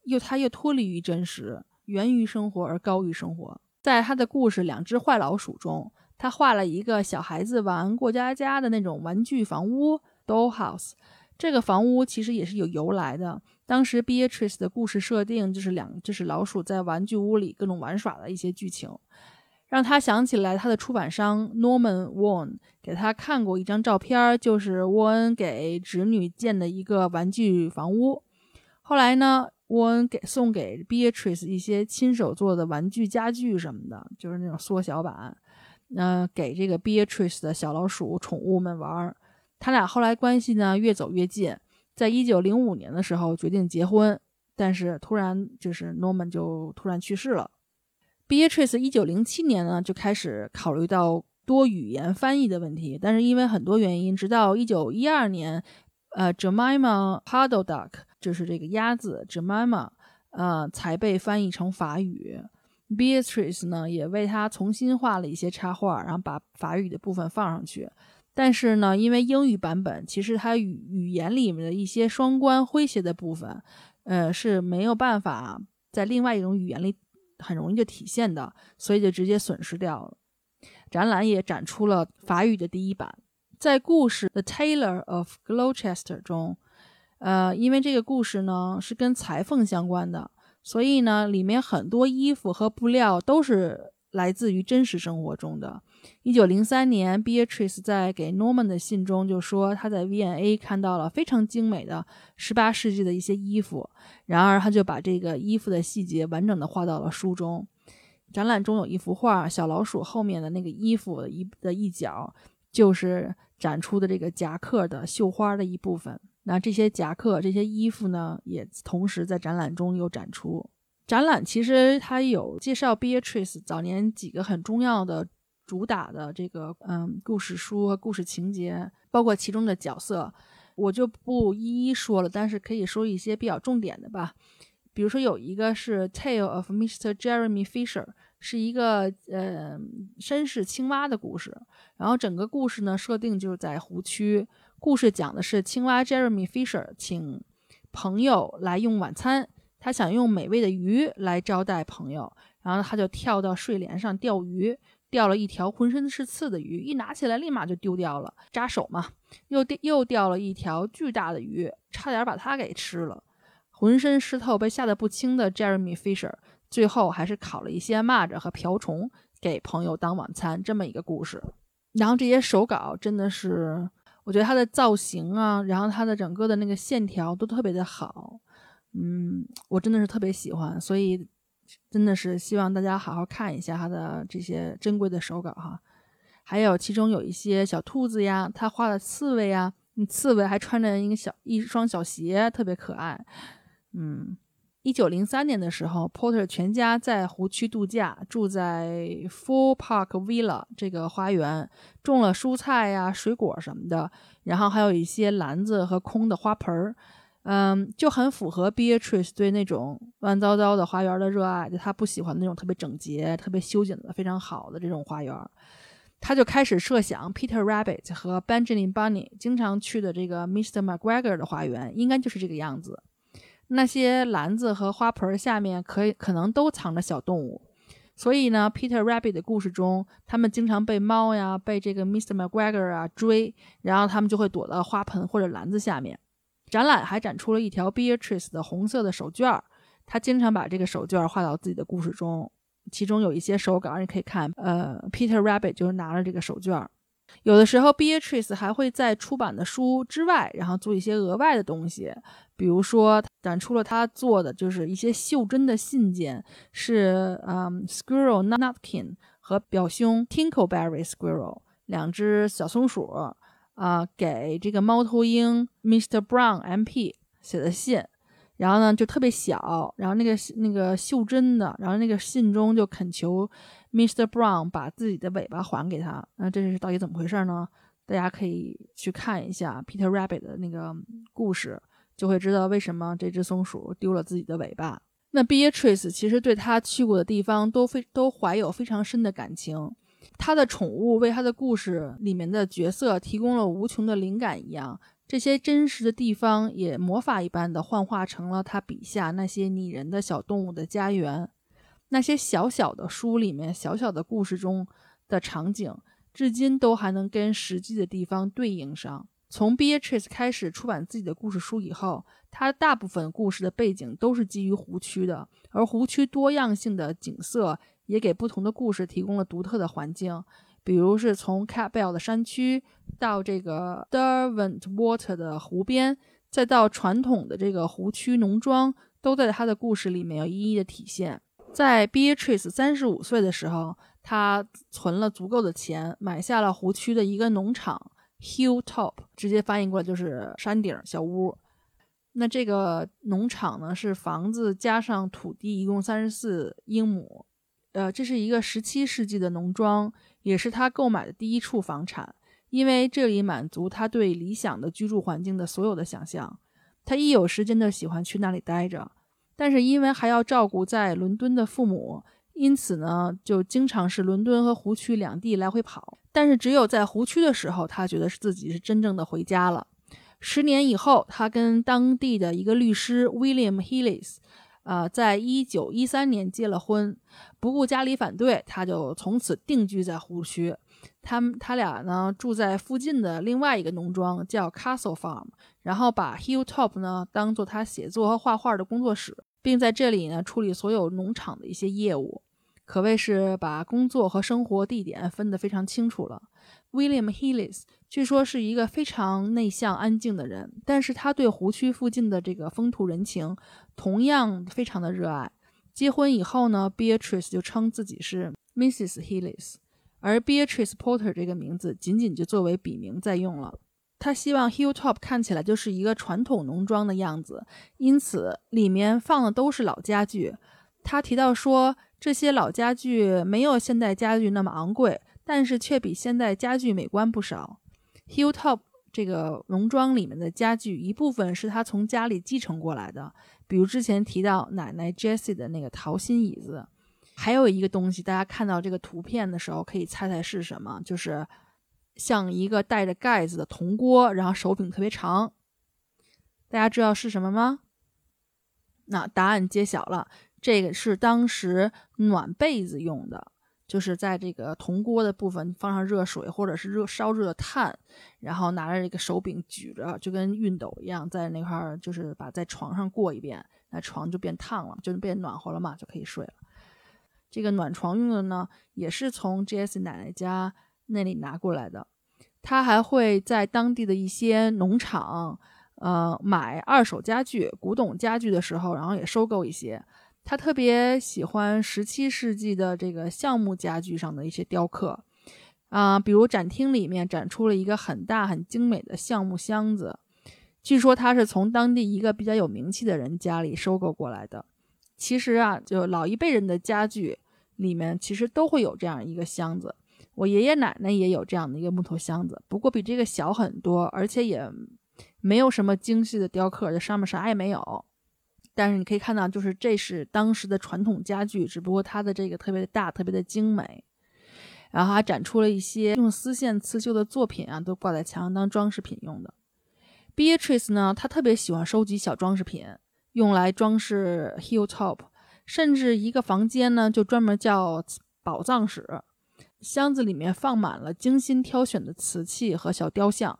Speaker 1: 又他又脱离于真实，源于生活而高于生活。在他的故事《两只坏老鼠》中，他画了一个小孩子玩过家家的那种玩具房屋 （dollhouse）。这个房屋其实也是有由来的。当时 Beatrice 的故事设定就是两，就是老鼠在玩具屋里各种玩耍的一些剧情，让他想起来他的出版商 Norman Warren 给他看过一张照片，就是沃恩给侄女建的一个玩具房屋。后来呢，沃恩给送给 Beatrice 一些亲手做的玩具家具什么的，就是那种缩小版，嗯，给这个 Beatrice 的小老鼠宠物们玩。他俩后来关系呢越走越近，在一九零五年的时候决定结婚，但是突然就是 Norman 就突然去世了。Beatrice 一九零七年呢就开始考虑到多语言翻译的问题，但是因为很多原因，直到一九一二年，呃，Jemima Puddle Duck 就是这个鸭子 Jemima，呃，才被翻译成法语。Beatrice 呢也为他重新画了一些插画，然后把法语的部分放上去。但是呢，因为英语版本其实它语语言里面的一些双关诙谐的部分，呃是没有办法在另外一种语言里很容易就体现的，所以就直接损失掉了。展览也展出了法语的第一版，在故事《The Tailor of Gloucester》中，呃，因为这个故事呢是跟裁缝相关的，所以呢里面很多衣服和布料都是来自于真实生活中的。一九零三年，Beatrice 在给 Norman 的信中就说，他在 V&A 看到了非常精美的十八世纪的一些衣服。然而，他就把这个衣服的细节完整的画到了书中。展览中有一幅画，小老鼠后面的那个衣服的一的一角，就是展出的这个夹克的绣花的一部分。那这些夹克、这些衣服呢，也同时在展览中有展出。展览其实它有介绍 Beatrice 早年几个很重要的。主打的这个嗯故事书和故事情节，包括其中的角色，我就不一一说了，但是可以说一些比较重点的吧。比如说有一个是《Tale of Mr. Jeremy Fisher》，是一个呃绅士青蛙的故事。然后整个故事呢设定就是在湖区，故事讲的是青蛙 Jeremy Fisher 请朋友来用晚餐，他想用美味的鱼来招待朋友，然后他就跳到睡莲上钓鱼。钓了一条浑身是刺的鱼，一拿起来立马就丢掉了，扎手嘛。又钓又钓了一条巨大的鱼，差点把它给吃了。浑身湿透、被吓得不轻的 Jeremy Fisher，最后还是烤了一些蚂蚱和瓢虫给朋友当晚餐，这么一个故事。然后这些手稿真的是，我觉得它的造型啊，然后它的整个的那个线条都特别的好。嗯，我真的是特别喜欢，所以。真的是希望大家好好看一下他的这些珍贵的手稿哈，还有其中有一些小兔子呀，他画的刺猬呀，刺猬还穿着一个小一双小鞋，特别可爱。嗯，一九零三年的时候，Porter 全家在湖区度假，住在 Full Park Villa 这个花园，种了蔬菜呀、水果什么的，然后还有一些篮子和空的花盆儿。嗯，就很符合 Beatrice 对那种乱糟糟的花园的热爱，就他不喜欢那种特别整洁、特别修剪的非常好的这种花园。他就开始设想 Peter Rabbit 和 Benjamin Bunny 经常去的这个 Mr. McGregor 的花园，应该就是这个样子。那些篮子和花盆下面可以可能都藏着小动物，所以呢，Peter Rabbit 的故事中，他们经常被猫呀、被这个 Mr. McGregor 啊追，然后他们就会躲到花盆或者篮子下面。展览还展出了一条 Beatrice 的红色的手绢儿，他经常把这个手绢画到自己的故事中，其中有一些手稿，你可以看。呃，Peter Rabbit 就是拿着这个手绢儿。有的时候，Beatrice 还会在出版的书之外，然后做一些额外的东西，比如说展出了他做的就是一些袖珍的信件，是嗯，Squirrel Nutkin 和表兄 Tinkleberry Squirrel 两只小松鼠。啊，给这个猫头鹰 Mr. Brown MP 写的信，然后呢就特别小，然后那个那个袖珍的，然后那个信中就恳求 Mr. Brown 把自己的尾巴还给他。那这是到底怎么回事呢？大家可以去看一下 Peter Rabbit 的那个故事，就会知道为什么这只松鼠丢了自己的尾巴。那 Beatrice 其实对他去过的地方都非都怀有非常深的感情。他的宠物为他的故事里面的角色提供了无穷的灵感一样，这些真实的地方也魔法一般的幻化成了他笔下那些拟人的小动物的家园。那些小小的书里面小小的故事中的场景，至今都还能跟实际的地方对应上。从 Beatrice 开始出版自己的故事书以后，他大部分故事的背景都是基于湖区的，而湖区多样性的景色。也给不同的故事提供了独特的环境，比如是从 Cat Bell 的山区到这个 Derwent Water 的湖边，再到传统的这个湖区农庄，都在他的故事里面有一一的体现。在 Beatrice 三十五岁的时候，他存了足够的钱，买下了湖区的一个农场 Hilltop，直接翻译过来就是山顶小屋。那这个农场呢，是房子加上土地，一共三十四英亩。呃，这是一个十七世纪的农庄，也是他购买的第一处房产，因为这里满足他对理想的居住环境的所有的想象。他一有时间就喜欢去那里待着，但是因为还要照顾在伦敦的父母，因此呢，就经常是伦敦和湖区两地来回跑。但是只有在湖区的时候，他觉得是自己是真正的回家了。十年以后，他跟当地的一个律师 William Hillis。呃，在一九一三年结了婚，不顾家里反对，他就从此定居在湖区。他们他俩呢住在附近的另外一个农庄，叫 Castle Farm，然后把 Hilltop 呢当做他写作和画画的工作室，并在这里呢处理所有农场的一些业务，可谓是把工作和生活地点分得非常清楚了。William Hillis 据说是一个非常内向、安静的人，但是他对湖区附近的这个风土人情同样非常的热爱。结婚以后呢，Beatrice 就称自己是 Mrs. Hillis，而 Beatrice Porter 这个名字仅仅就作为笔名在用了。他希望 Hilltop 看起来就是一个传统农庄的样子，因此里面放的都是老家具。他提到说，这些老家具没有现代家具那么昂贵。但是却比现代家具美观不少。Hilltop 这个农庄里面的家具，一部分是他从家里继承过来的，比如之前提到奶奶 Jessie 的那个桃心椅子。还有一个东西，大家看到这个图片的时候，可以猜猜是什么？就是像一个带着盖子的铜锅，然后手柄特别长。大家知道是什么吗？那答案揭晓了，这个是当时暖被子用的。就是在这个铜锅的部分放上热水或者是热烧热的炭，然后拿着这个手柄举着，就跟熨斗一样，在那块儿就是把在床上过一遍，那床就变烫了，就变暖和了嘛，就可以睡了。这个暖床用的呢，也是从 Jess 奶奶家那里拿过来的。他还会在当地的一些农场，呃，买二手家具、古董家具的时候，然后也收购一些。他特别喜欢十七世纪的这个橡木家具上的一些雕刻，啊，比如展厅里面展出了一个很大很精美的橡木箱子，据说他是从当地一个比较有名气的人家里收购过来的。其实啊，就老一辈人的家具里面其实都会有这样一个箱子，我爷爷奶奶也有这样的一个木头箱子，不过比这个小很多，而且也没有什么精细的雕刻，这上面啥也没有。但是你可以看到，就是这是当时的传统家具，只不过它的这个特别的大，特别的精美，然后还展出了一些用丝线刺绣的作品啊，都挂在墙上当装饰品用的。Beatrice 呢，她特别喜欢收集小装饰品，用来装饰 Hilltop，甚至一个房间呢就专门叫宝藏室，箱子里面放满了精心挑选的瓷器和小雕像。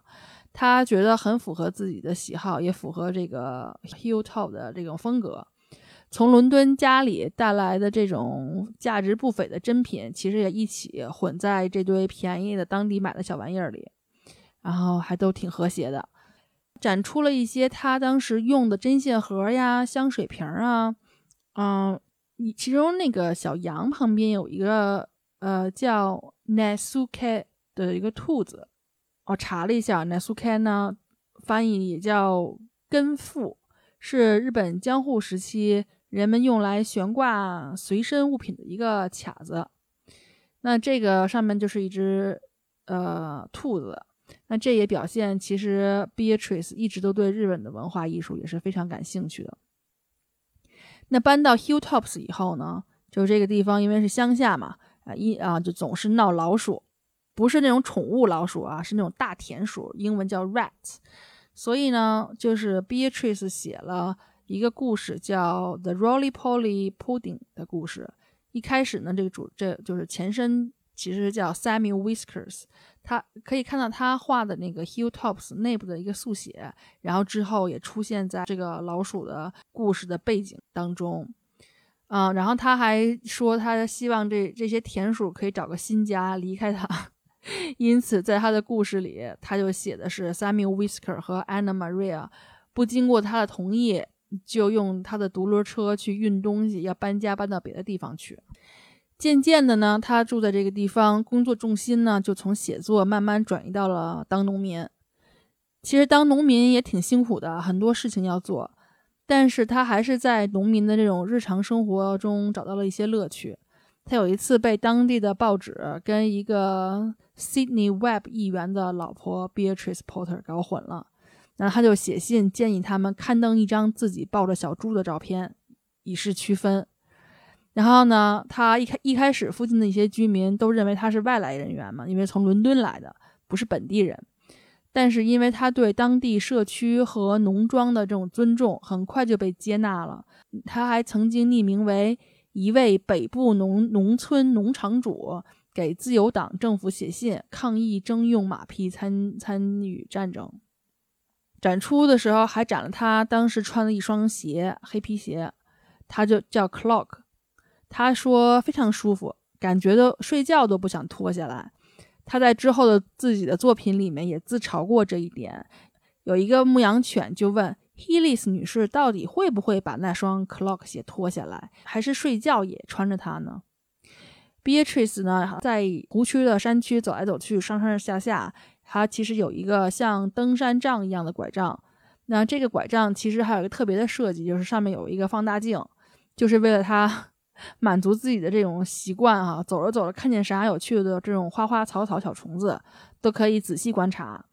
Speaker 1: 他觉得很符合自己的喜好，也符合这个 Hilltop 的这种风格。从伦敦家里带来的这种价值不菲的珍品，其实也一起混在这堆便宜的当地买的小玩意儿里，然后还都挺和谐的。展出了一些他当时用的针线盒呀、香水瓶啊，嗯，你其中那个小羊旁边有一个呃叫 Nasuke 的一个兔子。我查了一下，Nasuke 呢，翻译也叫根付，是日本江户时期人们用来悬挂随身物品的一个卡子。那这个上面就是一只呃兔子。那这也表现其实 Beatrice 一直都对日本的文化艺术也是非常感兴趣的。那搬到 Hilltops 以后呢，就这个地方因为是乡下嘛，啊一啊就总是闹老鼠。不是那种宠物老鼠啊，是那种大田鼠，英文叫 rats。所以呢，就是 Beatrice 写了一个故事，叫《The Roly Poly Pudding》的故事。一开始呢，这个主这就是前身，其实叫 Samuel Whiskers。他可以看到他画的那个 Hilltops 内部的一个速写，然后之后也出现在这个老鼠的故事的背景当中。嗯，然后他还说，他希望这这些田鼠可以找个新家，离开他。因此，在他的故事里，他就写的是 Samuel Whisker 和 Anna Maria 不经过他的同意，就用他的独轮车去运东西，要搬家搬到别的地方去。渐渐的呢，他住在这个地方，工作重心呢就从写作慢慢转移到了当农民。其实当农民也挺辛苦的，很多事情要做，但是他还是在农民的这种日常生活中找到了一些乐趣。他有一次被当地的报纸跟一个 Sydney Webb 议员的老婆 Beatrice Porter 搞混了，然后他就写信建议他们刊登一张自己抱着小猪的照片，以示区分。然后呢，他一开一开始附近的一些居民都认为他是外来人员嘛，因为从伦敦来的，不是本地人。但是因为他对当地社区和农庄的这种尊重，很快就被接纳了。他还曾经匿名为。一位北部农农村农场主给自由党政府写信抗议征用马匹参参与战争。展出的时候还展了他当时穿的一双鞋，黑皮鞋，他就叫 Clock。他说非常舒服，感觉都睡觉都不想脱下来。他在之后的自己的作品里面也自嘲过这一点。有一个牧羊犬就问。Helis 女士到底会不会把那双 Clock 鞋脱下来，还是睡觉也穿着它呢？Beatrice 呢，在湖区的山区走来走去，上上下下，它其实有一个像登山杖一样的拐杖。那这个拐杖其实还有一个特别的设计，就是上面有一个放大镜，就是为了它 满足自己的这种习惯哈。走着走着，看见啥有趣的这种花花草草、小虫子，都可以仔细观察。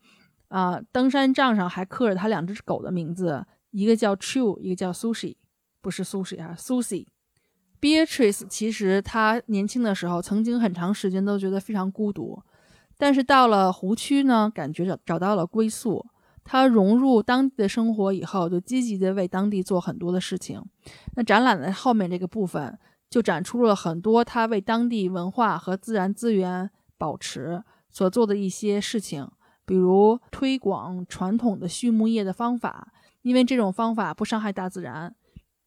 Speaker 1: 啊，登山杖上还刻着他两只狗的名字，一个叫 True，一个叫 Sushi，不是 Sushi 啊，Susie。Beatrice 其实她年轻的时候曾经很长时间都觉得非常孤独，但是到了湖区呢，感觉找找到了归宿。她融入当地的生活以后，就积极的为当地做很多的事情。那展览的后面这个部分就展出了很多他为当地文化和自然资源保持所做的一些事情，比如推广传统的畜牧业的方法，因为这种方法不伤害大自然。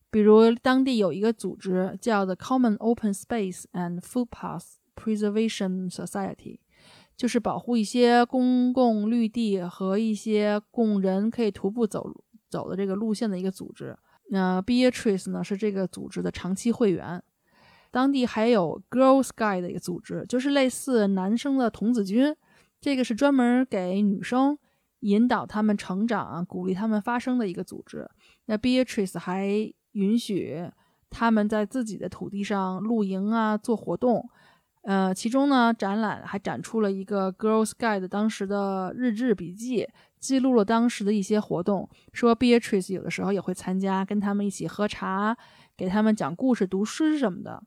Speaker 1: 比如当地有一个组织叫 The Common Open Space and Footpath Preservation Society，就是保护一些公共绿地和一些供人可以徒步走走的这个路线的一个组织。那 Beatrice 呢是这个组织的长期会员。当地还有 Girl Sky 的一个组织，就是类似男生的童子军，这个是专门给女生引导他们成长、鼓励他们发声的一个组织。那 Beatrice 还允许他们在自己的土地上露营啊，做活动。呃，其中呢，展览还展出了一个 Girl Sky 的当时的日志笔记，记录了当时的一些活动。说 Beatrice 有的时候也会参加，跟他们一起喝茶，给他们讲故事、读诗什么的。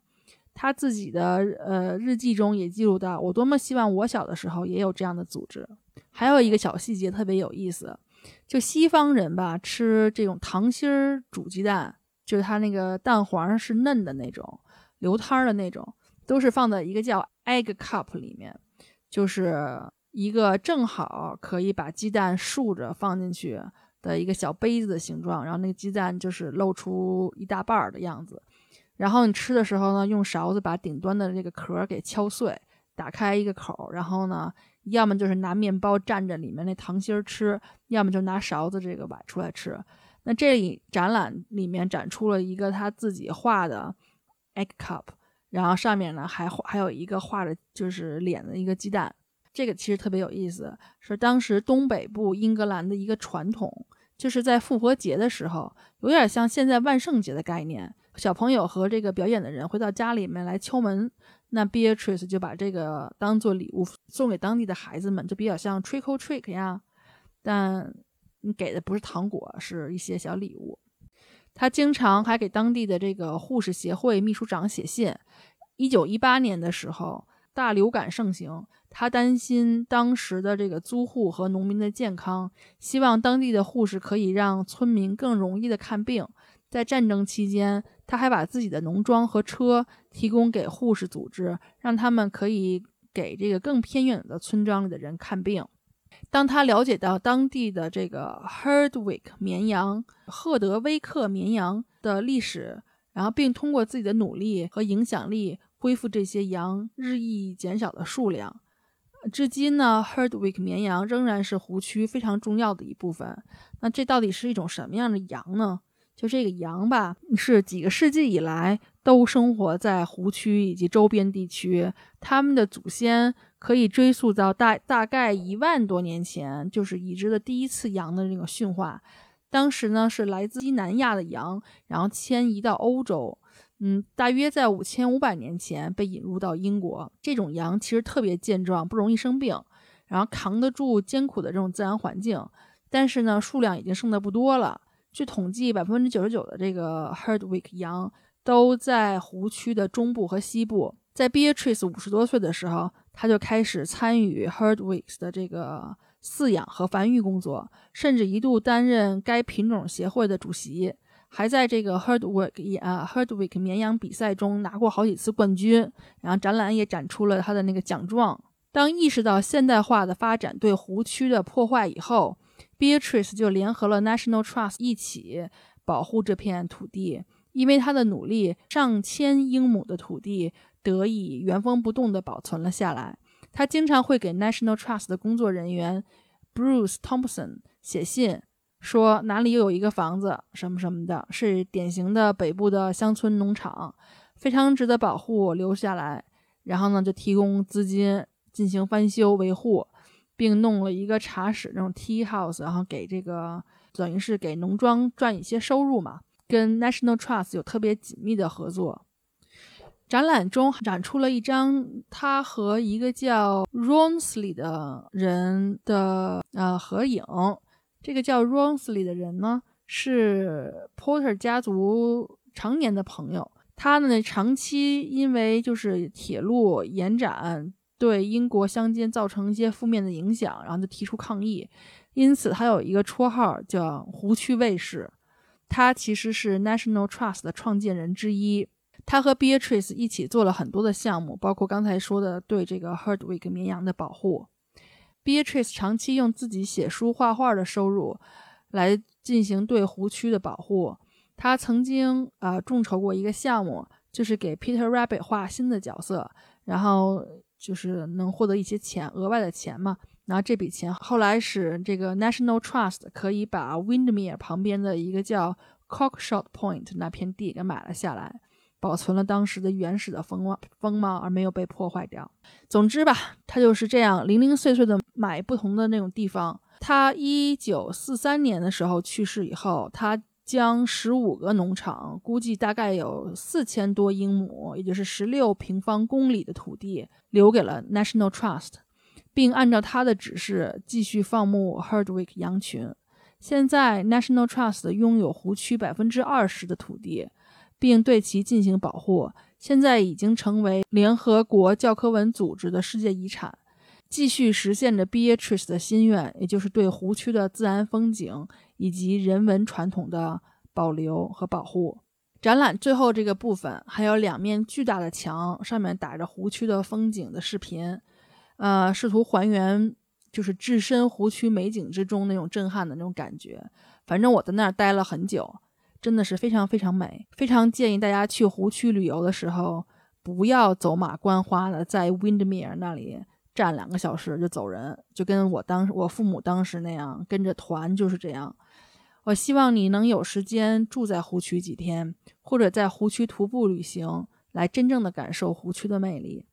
Speaker 1: 他自己的呃日记中也记录到，我多么希望我小的时候也有这样的组织。还有一个小细节特别有意思，就西方人吧，吃这种糖心儿煮鸡蛋，就是它那个蛋黄是嫩的那种，流汤的那种，都是放在一个叫 egg cup 里面，就是一个正好可以把鸡蛋竖着放进去的一个小杯子的形状，然后那个鸡蛋就是露出一大半儿的样子。然后你吃的时候呢，用勺子把顶端的这个壳给敲碎，打开一个口，然后呢，要么就是拿面包蘸着里面那糖心儿吃，要么就拿勺子这个崴出来吃。那这里展览里面展出了一个他自己画的 egg cup，然后上面呢还还有一个画着就是脸的一个鸡蛋。这个其实特别有意思，是当时东北部英格兰的一个传统，就是在复活节的时候，有点像现在万圣节的概念。小朋友和这个表演的人会到家里面来敲门，那 Beatrice 就把这个当做礼物送给当地的孩子们，就比较像 trick or treat 呀，但你给的不是糖果，是一些小礼物。他经常还给当地的这个护士协会秘书长写信。一九一八年的时候，大流感盛行，他担心当时的这个租户和农民的健康，希望当地的护士可以让村民更容易的看病。在战争期间，他还把自己的农庄和车提供给护士组织，让他们可以给这个更偏远的村庄里的人看病。当他了解到当地的这个 Herdwick 绵羊、赫德威克绵羊的历史，然后并通过自己的努力和影响力恢复这些羊日益减少的数量，至今呢，Herdwick 绵羊仍然是湖区非常重要的一部分。那这到底是一种什么样的羊呢？就这个羊吧，是几个世纪以来都生活在湖区以及周边地区。他们的祖先可以追溯到大大概一万多年前，就是已知的第一次羊的那个驯化。当时呢是来自西南亚的羊，然后迁移到欧洲。嗯，大约在五千五百年前被引入到英国。这种羊其实特别健壮，不容易生病，然后扛得住艰苦的这种自然环境。但是呢，数量已经剩的不多了。据统计，百分之九十九的这个 Herdwick 羊都在湖区的中部和西部。在 Beatrice 五十多岁的时候，他就开始参与 Herdwicks 的这个饲养和繁育工作，甚至一度担任该品种协会的主席，还在这个 Herdwick 啊 Herdwick 绵羊比赛中拿过好几次冠军。然后展览也展出了他的那个奖状。当意识到现代化的发展对湖区的破坏以后，Beatrice 就联合了 National Trust 一起保护这片土地，因为他的努力，上千英亩的土地得以原封不动地保存了下来。他经常会给 National Trust 的工作人员 Bruce Thompson 写信，说哪里又有一个房子什么什么的，是典型的北部的乡村农场，非常值得保护，留下来。然后呢，就提供资金进行翻修维护。并弄了一个茶室，那种 tea house，然后给这个等于是给农庄赚一些收入嘛。跟 National Trust 有特别紧密的合作。展览中展出了一张他和一个叫 Ronsley 的人的呃合影。这个叫 Ronsley 的人呢，是 Porter 家族常年的朋友。他呢，长期因为就是铁路延展。对英国乡间造成一些负面的影响，然后就提出抗议，因此他有一个绰号叫“湖区卫士”。他其实是 National Trust 的创建人之一。他和 Beatrice 一起做了很多的项目，包括刚才说的对这个 Herdwick 绵羊的保护。Beatrice 长期用自己写书画画的收入来进行对湖区的保护。他曾经啊众筹过一个项目，就是给 Peter Rabbit 画新的角色，然后就是能获得一些钱，额外的钱嘛。然后这笔钱后来使这个 National Trust 可以把 Windmere 旁边的一个叫 Cockshot Point 那片地给买了下来，保存了当时的原始的风貌风貌，而没有被破坏掉。总之吧，他就是这样零零碎碎的买不同的那种地方。他一九四三年的时候去世以后，他将十五个农场，估计大概有四千多英亩，也就是十六平方公里的土地，留给了 National Trust。并按照他的指示继续放牧 Herdwick 羊群。现在 National Trust 拥有湖区百分之二十的土地，并对其进行保护。现在已经成为联合国教科文组织的世界遗产，继续实现着 Beatrice 的心愿，也就是对湖区的自然风景以及人文传统的保留和保护。展览最后这个部分还有两面巨大的墙，上面打着湖区的风景的视频。呃，试图还原就是置身湖区美景之中那种震撼的那种感觉。反正我在那儿待了很久，真的是非常非常美。非常建议大家去湖区旅游的时候，不要走马观花的在 Windmere 那里站两个小时就走人，就跟我当时我父母当时那样跟着团就是这样。我希望你能有时间住在湖区几天，或者在湖区徒步旅行，来真正的感受湖区的魅力。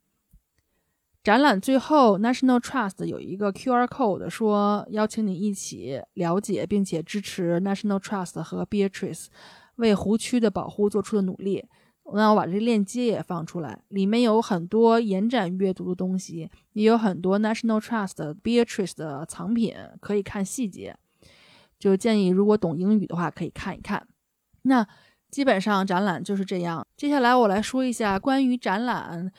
Speaker 1: 展览最后，National Trust 有一个 QR code，说邀请你一起了解并且支持 National Trust 和 Beatrice 为湖区的保护做出的努力。那我把这链接也放出来，里面有很多延展阅读的东西，也有很多 National Trust Beatrice 的藏品可以看细节。就建议如果懂英语的话可以看一看。那基本上展览就是这样。接下来我来说一下关于展览。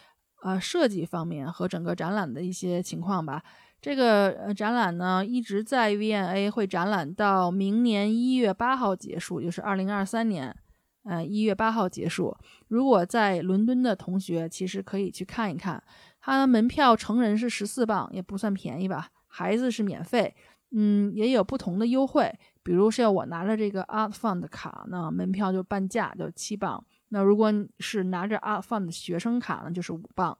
Speaker 1: 呃，设计方面和整个展览的一些情况吧。这个呃展览呢，一直在 V&A 会展览到明年一月八号结束，就是二零二三年，呃一月八号结束。如果在伦敦的同学，其实可以去看一看。它门票成人是十四磅，也不算便宜吧。孩子是免费，嗯，也有不同的优惠。比如像我拿着这个 Art Fund 卡呢，门票就半价，就七磅。那如果是拿着 Art Fund 的学生卡呢，就是五磅。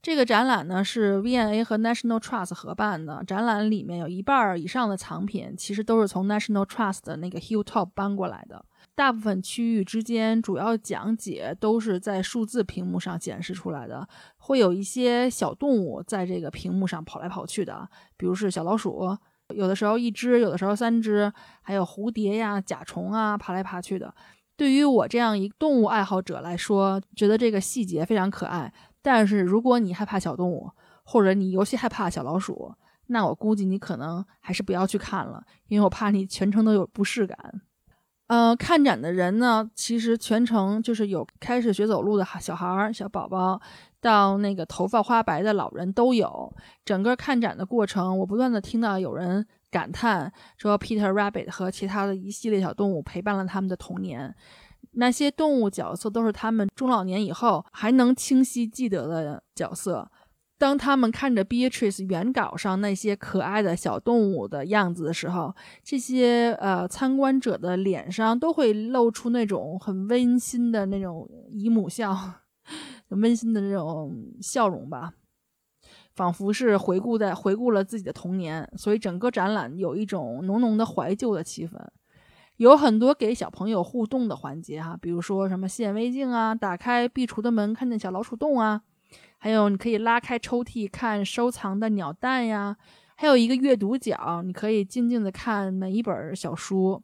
Speaker 1: 这个展览呢是 V&A 和 National Trust 合办的，展览里面有一半以上的藏品其实都是从 National Trust 的那个 Hilltop 搬过来的。大部分区域之间主要讲解都是在数字屏幕上显示出来的，会有一些小动物在这个屏幕上跑来跑去的，比如是小老鼠，有的时候一只，有的时候三只，还有蝴蝶呀、甲虫啊，爬来爬去的。对于我这样一动物爱好者来说，觉得这个细节非常可爱。但是如果你害怕小动物，或者你尤其害怕小老鼠，那我估计你可能还是不要去看了，因为我怕你全程都有不适感。呃，看展的人呢，其实全程就是有开始学走路的小孩儿、小宝宝，到那个头发花白的老人都有。整个看展的过程，我不断的听到有人。感叹说：“Peter Rabbit 和其他的一系列小动物陪伴了他们的童年，那些动物角色都是他们中老年以后还能清晰记得的角色。当他们看着 Beatrice 原稿上那些可爱的小动物的样子的时候，这些呃参观者的脸上都会露出那种很温馨的那种姨母笑，温馨的那种笑容吧。”仿佛是回顾在回顾了自己的童年，所以整个展览有一种浓浓的怀旧的气氛。有很多给小朋友互动的环节哈，比如说什么显微镜啊，打开壁橱的门看见小老鼠洞啊，还有你可以拉开抽屉看收藏的鸟蛋呀，还有一个阅读角，你可以静静的看每一本小书，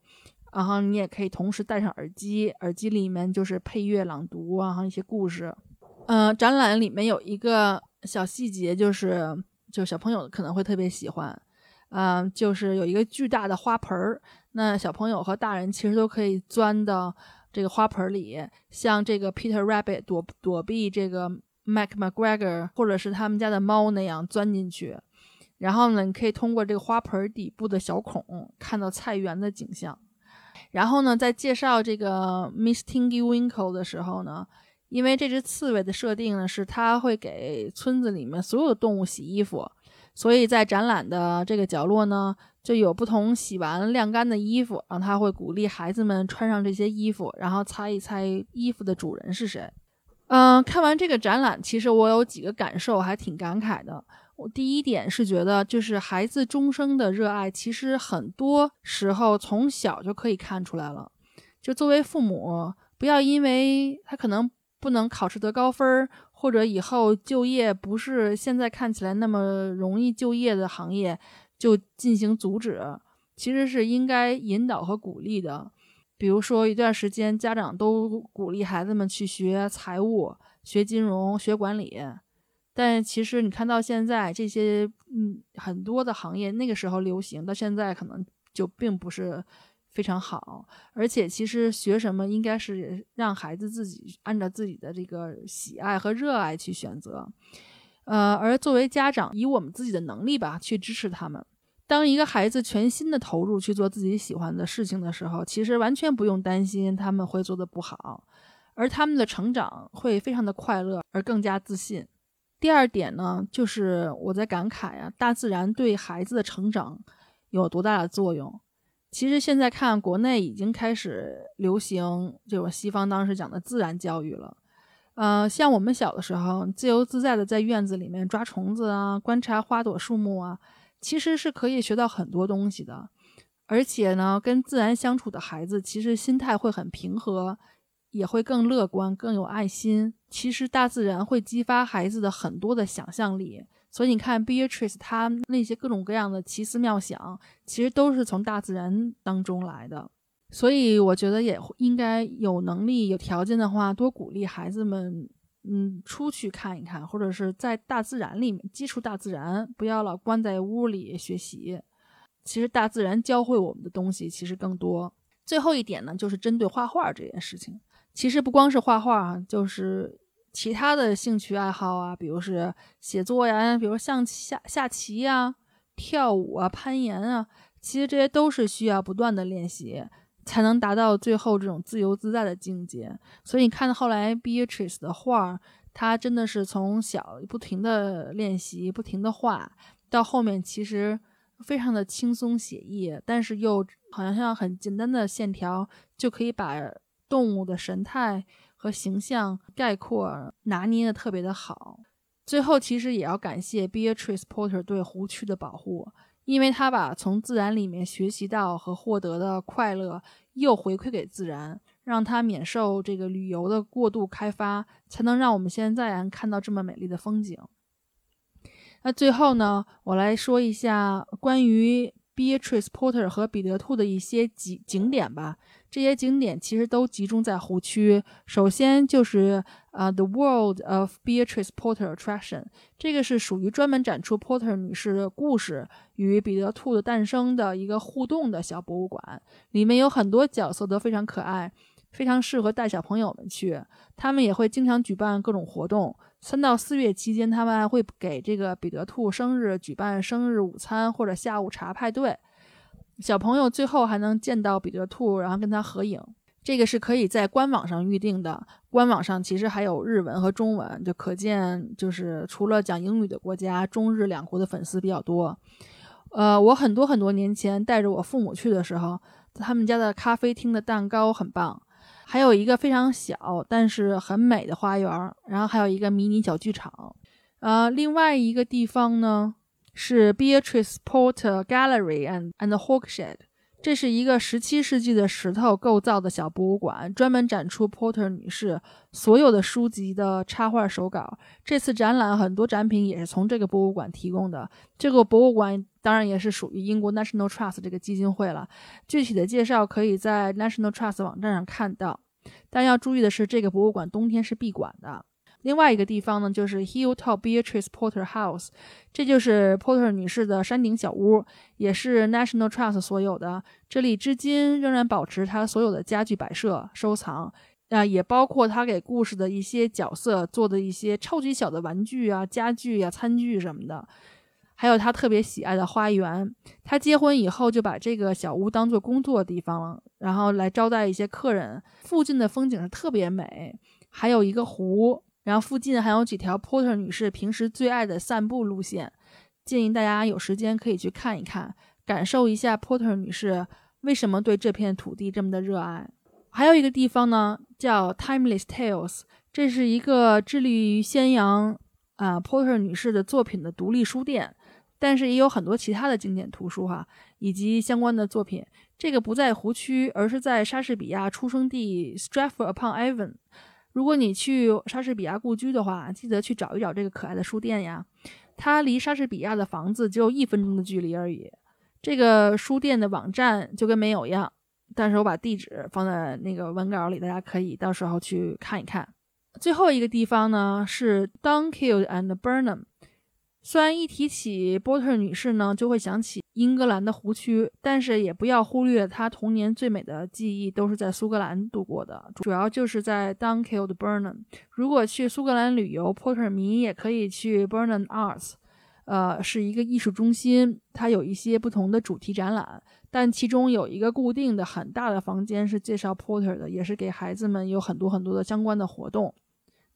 Speaker 1: 然后你也可以同时戴上耳机，耳机里面就是配乐朗读啊，还有一些故事。嗯，展览里面有一个。小细节就是，就小朋友可能会特别喜欢，嗯，就是有一个巨大的花盆儿，那小朋友和大人其实都可以钻到这个花盆里，像这个 Peter Rabbit 躲躲避这个 Mac McGregor 或者是他们家的猫那样钻进去，然后呢，你可以通过这个花盆底部的小孔看到菜园的景象，然后呢，在介绍这个 Miss Tingy Winkle 的时候呢。因为这只刺猬的设定呢，是它会给村子里面所有的动物洗衣服，所以在展览的这个角落呢，就有不同洗完晾干的衣服，然后他会鼓励孩子们穿上这些衣服，然后猜一猜衣服的主人是谁。嗯，看完这个展览，其实我有几个感受，还挺感慨的。我第一点是觉得，就是孩子终生的热爱，其实很多时候从小就可以看出来了。就作为父母，不要因为他可能不能考试得高分，或者以后就业不是现在看起来那么容易就业的行业，就进行阻止。其实是应该引导和鼓励的。比如说，一段时间家长都鼓励孩子们去学财务、学金融、学管理。但其实你看到现在这些，嗯，很多的行业那个时候流行，到现在可能就并不是非常好。而且其实学什么应该是让孩子自己按照自己的这个喜爱和热爱去选择，呃，而作为家长，以我们自己的能力吧，去支持他们。当一个孩子全心的投入去做自己喜欢的事情的时候，其实完全不用担心他们会做的不好，而他们的成长会非常的快乐，而更加自信。第二点呢，就是我在感慨啊，大自然对孩子的成长有多大的作用。其实现在看国内已经开始流行这种西方当时讲的自然教育了。呃，像我们小的时候，自由自在的在院子里面抓虫子啊，观察花朵树木啊，其实是可以学到很多东西的。而且呢，跟自然相处的孩子，其实心态会很平和。也会更乐观、更有爱心。其实大自然会激发孩子的很多的想象力，所以你看 Beatrice 他那些各种各样的奇思妙想，其实都是从大自然当中来的。所以我觉得也应该有能力、有条件的话，多鼓励孩子们，嗯，出去看一看，或者是在大自然里面接触大自然，不要老关在屋里学习。其实大自然教会我们的东西其实更多。最后一点呢，就是针对画画这件事情。其实不光是画画啊，就是其他的兴趣爱好啊，比如是写作呀，比如象、下下棋呀、跳舞啊、攀岩啊，其实这些都是需要不断的练习，才能达到最后这种自由自在的境界。所以你看后来 Beatrice 的画，她真的是从小不停的练习，不停的画，到后面其实非常的轻松写意，但是又好像像很简单的线条就可以把。动物的神态和形象概括拿捏的特别的好。最后，其实也要感谢 Beatrice Porter 对湖区的保护，因为他把从自然里面学习到和获得的快乐又回馈给自然，让他免受这个旅游的过度开发，才能让我们现在看到这么美丽的风景。那最后呢，我来说一下关于 Beatrice Porter 和彼得兔的一些景景点吧。这些景点其实都集中在湖区。首先就是呃，The World of Beatrice Porter Attraction，这个是属于专门展出 Porter 女士的故事与彼得兔的诞生的一个互动的小博物馆。里面有很多角色都非常可爱，非常适合带小朋友们去。他们也会经常举办各种活动。三到四月期间，他们还会给这个彼得兔生日举办生日午餐或者下午茶派对。小朋友最后还能见到彼得兔，然后跟他合影。这个是可以在官网上预定的。官网上其实还有日文和中文，就可见就是除了讲英语的国家，中日两国的粉丝比较多。呃，我很多很多年前带着我父母去的时候，他们家的咖啡厅的蛋糕很棒，还有一个非常小但是很美的花园，然后还有一个迷你小剧场。呃，另外一个地方呢？是 Beatrice Porter Gallery and and Hawkshed，这是一个17世纪的石头构造的小博物馆，专门展出 Porter 女士所有的书籍的插画手稿。这次展览很多展品也是从这个博物馆提供的。这个博物馆当然也是属于英国 National Trust 这个基金会了。具体的介绍可以在 National Trust 网站上看到。但要注意的是，这个博物馆冬天是闭馆的。另外一个地方呢，就是 Hilltop Beatrice Porter House，这就是 Porter 女士的山顶小屋，也是 National Trust 所有的。这里至今仍然保持她所有的家具摆设收藏，啊，也包括她给故事的一些角色做的一些超级小的玩具啊、家具啊、餐具什么的，还有她特别喜爱的花园。她结婚以后就把这个小屋当做工作地方了，然后来招待一些客人。附近的风景是特别美。还有一个湖，然后附近还有几条 Porter 女士平时最爱的散步路线，建议大家有时间可以去看一看，感受一下 Porter 女士为什么对这片土地这么的热爱。还有一个地方呢，叫 Timeless Tales，这是一个致力于宣扬啊 Porter 女士的作品的独立书店，但是也有很多其他的经典图书哈，以及相关的作品。这个不在湖区，而是在莎士比亚出生地 Stratford upon Avon。如果你去莎士比亚故居的话，记得去找一找这个可爱的书店呀。它离莎士比亚的房子只有一分钟的距离而已。这个书店的网站就跟没有一样，但是我把地址放在那个文稿里，大家可以到时候去看一看。最后一个地方呢是 Dunkeld and Burnham。虽然一提起波特女士呢，就会想起英格兰的湖区，但是也不要忽略她童年最美的记忆都是在苏格兰度过的，主要就是在 Dunkeld Burnham。如果去苏格兰旅游，波特迷也可以去 Burnham Arts，呃，是一个艺术中心，它有一些不同的主题展览，但其中有一个固定的很大的房间是介绍 Porter 的，也是给孩子们有很多很多的相关的活动。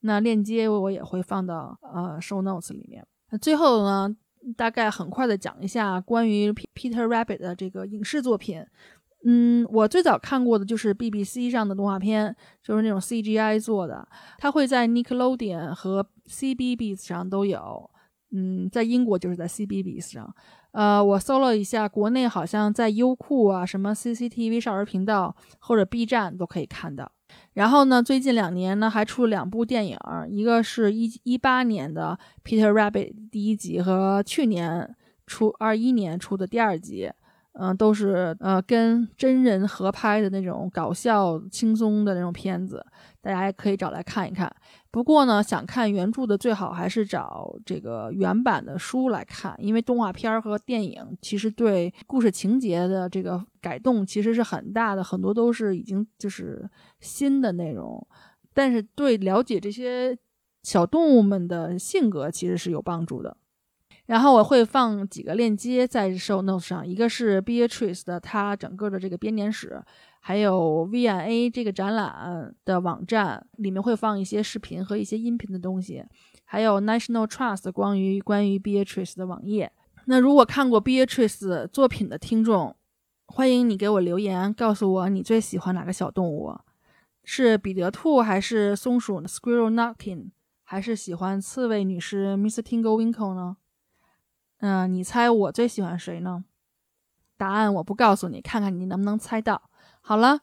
Speaker 1: 那链接我也会放到呃 show notes 里面。最后呢，大概很快的讲一下关于 Peter Rabbit 的这个影视作品。嗯，我最早看过的就是 BBC 上的动画片，就是那种 CGI 做的。它会在 Nickelodeon 和 CBBS 上都有。嗯，在英国就是在 CBBS 上。呃，我搜了一下，国内好像在优酷啊、什么 CCTV 少儿频道或者 B 站都可以看到。然后呢，最近两年呢，还出了两部电影，一个是一一八年的《Peter Rabbit》第一集，和去年出二一年出的第二集，嗯，都是呃跟真人合拍的那种搞笑轻松的那种片子，大家也可以找来看一看。不过呢，想看原著的最好还是找这个原版的书来看，因为动画片和电影其实对故事情节的这个改动其实是很大的，很多都是已经就是新的内容，但是对了解这些小动物们的性格其实是有帮助的。然后我会放几个链接在 show notes 上，一个是 Beatrice 的它整个的这个编年史。还有 V&A 这个展览的网站里面会放一些视频和一些音频的东西，还有 National Trust 关于关于 Beatrice 的网页。那如果看过 Beatrice 作品的听众，欢迎你给我留言，告诉我你最喜欢哪个小动物，是彼得兔还是松鼠 Squirrel n u c k i n 还是喜欢刺猬女士 Mr. Tingle Winkle 呢？嗯，你猜我最喜欢谁呢？答案我不告诉你，看看你能不能猜到。好了，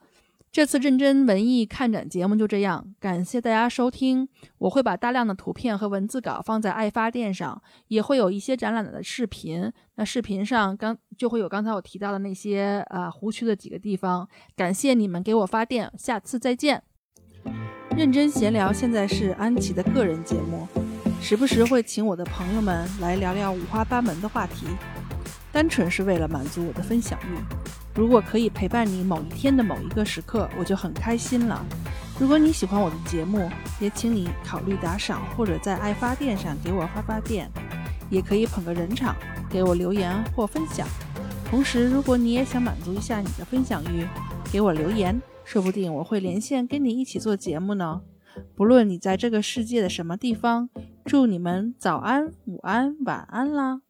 Speaker 1: 这次认真文艺看展节目就这样，感谢大家收听。我会把大量的图片和文字稿放在爱发电上，也会有一些展览的视频。那视频上刚就会有刚才我提到的那些啊湖区的几个地方。感谢你们给我发电，下次再见。认真闲聊现在是安琪的个人节目，时不时会请我的朋友们来聊聊五花八门的话题，单纯是为了满足我的分享欲。如果可以陪伴你某一天的某一个时刻，我就很开心了。如果你喜欢我的节目，也请你考虑打赏，或者在爱发电上给我发发电，也可以捧个人场，给我留言或分享。同时，如果你也想满足一下你的分享欲，给我留言，说不定我会连线跟你一起做节目呢。不论你在这个世界的什么地方，祝你们早安、午安、晚安啦！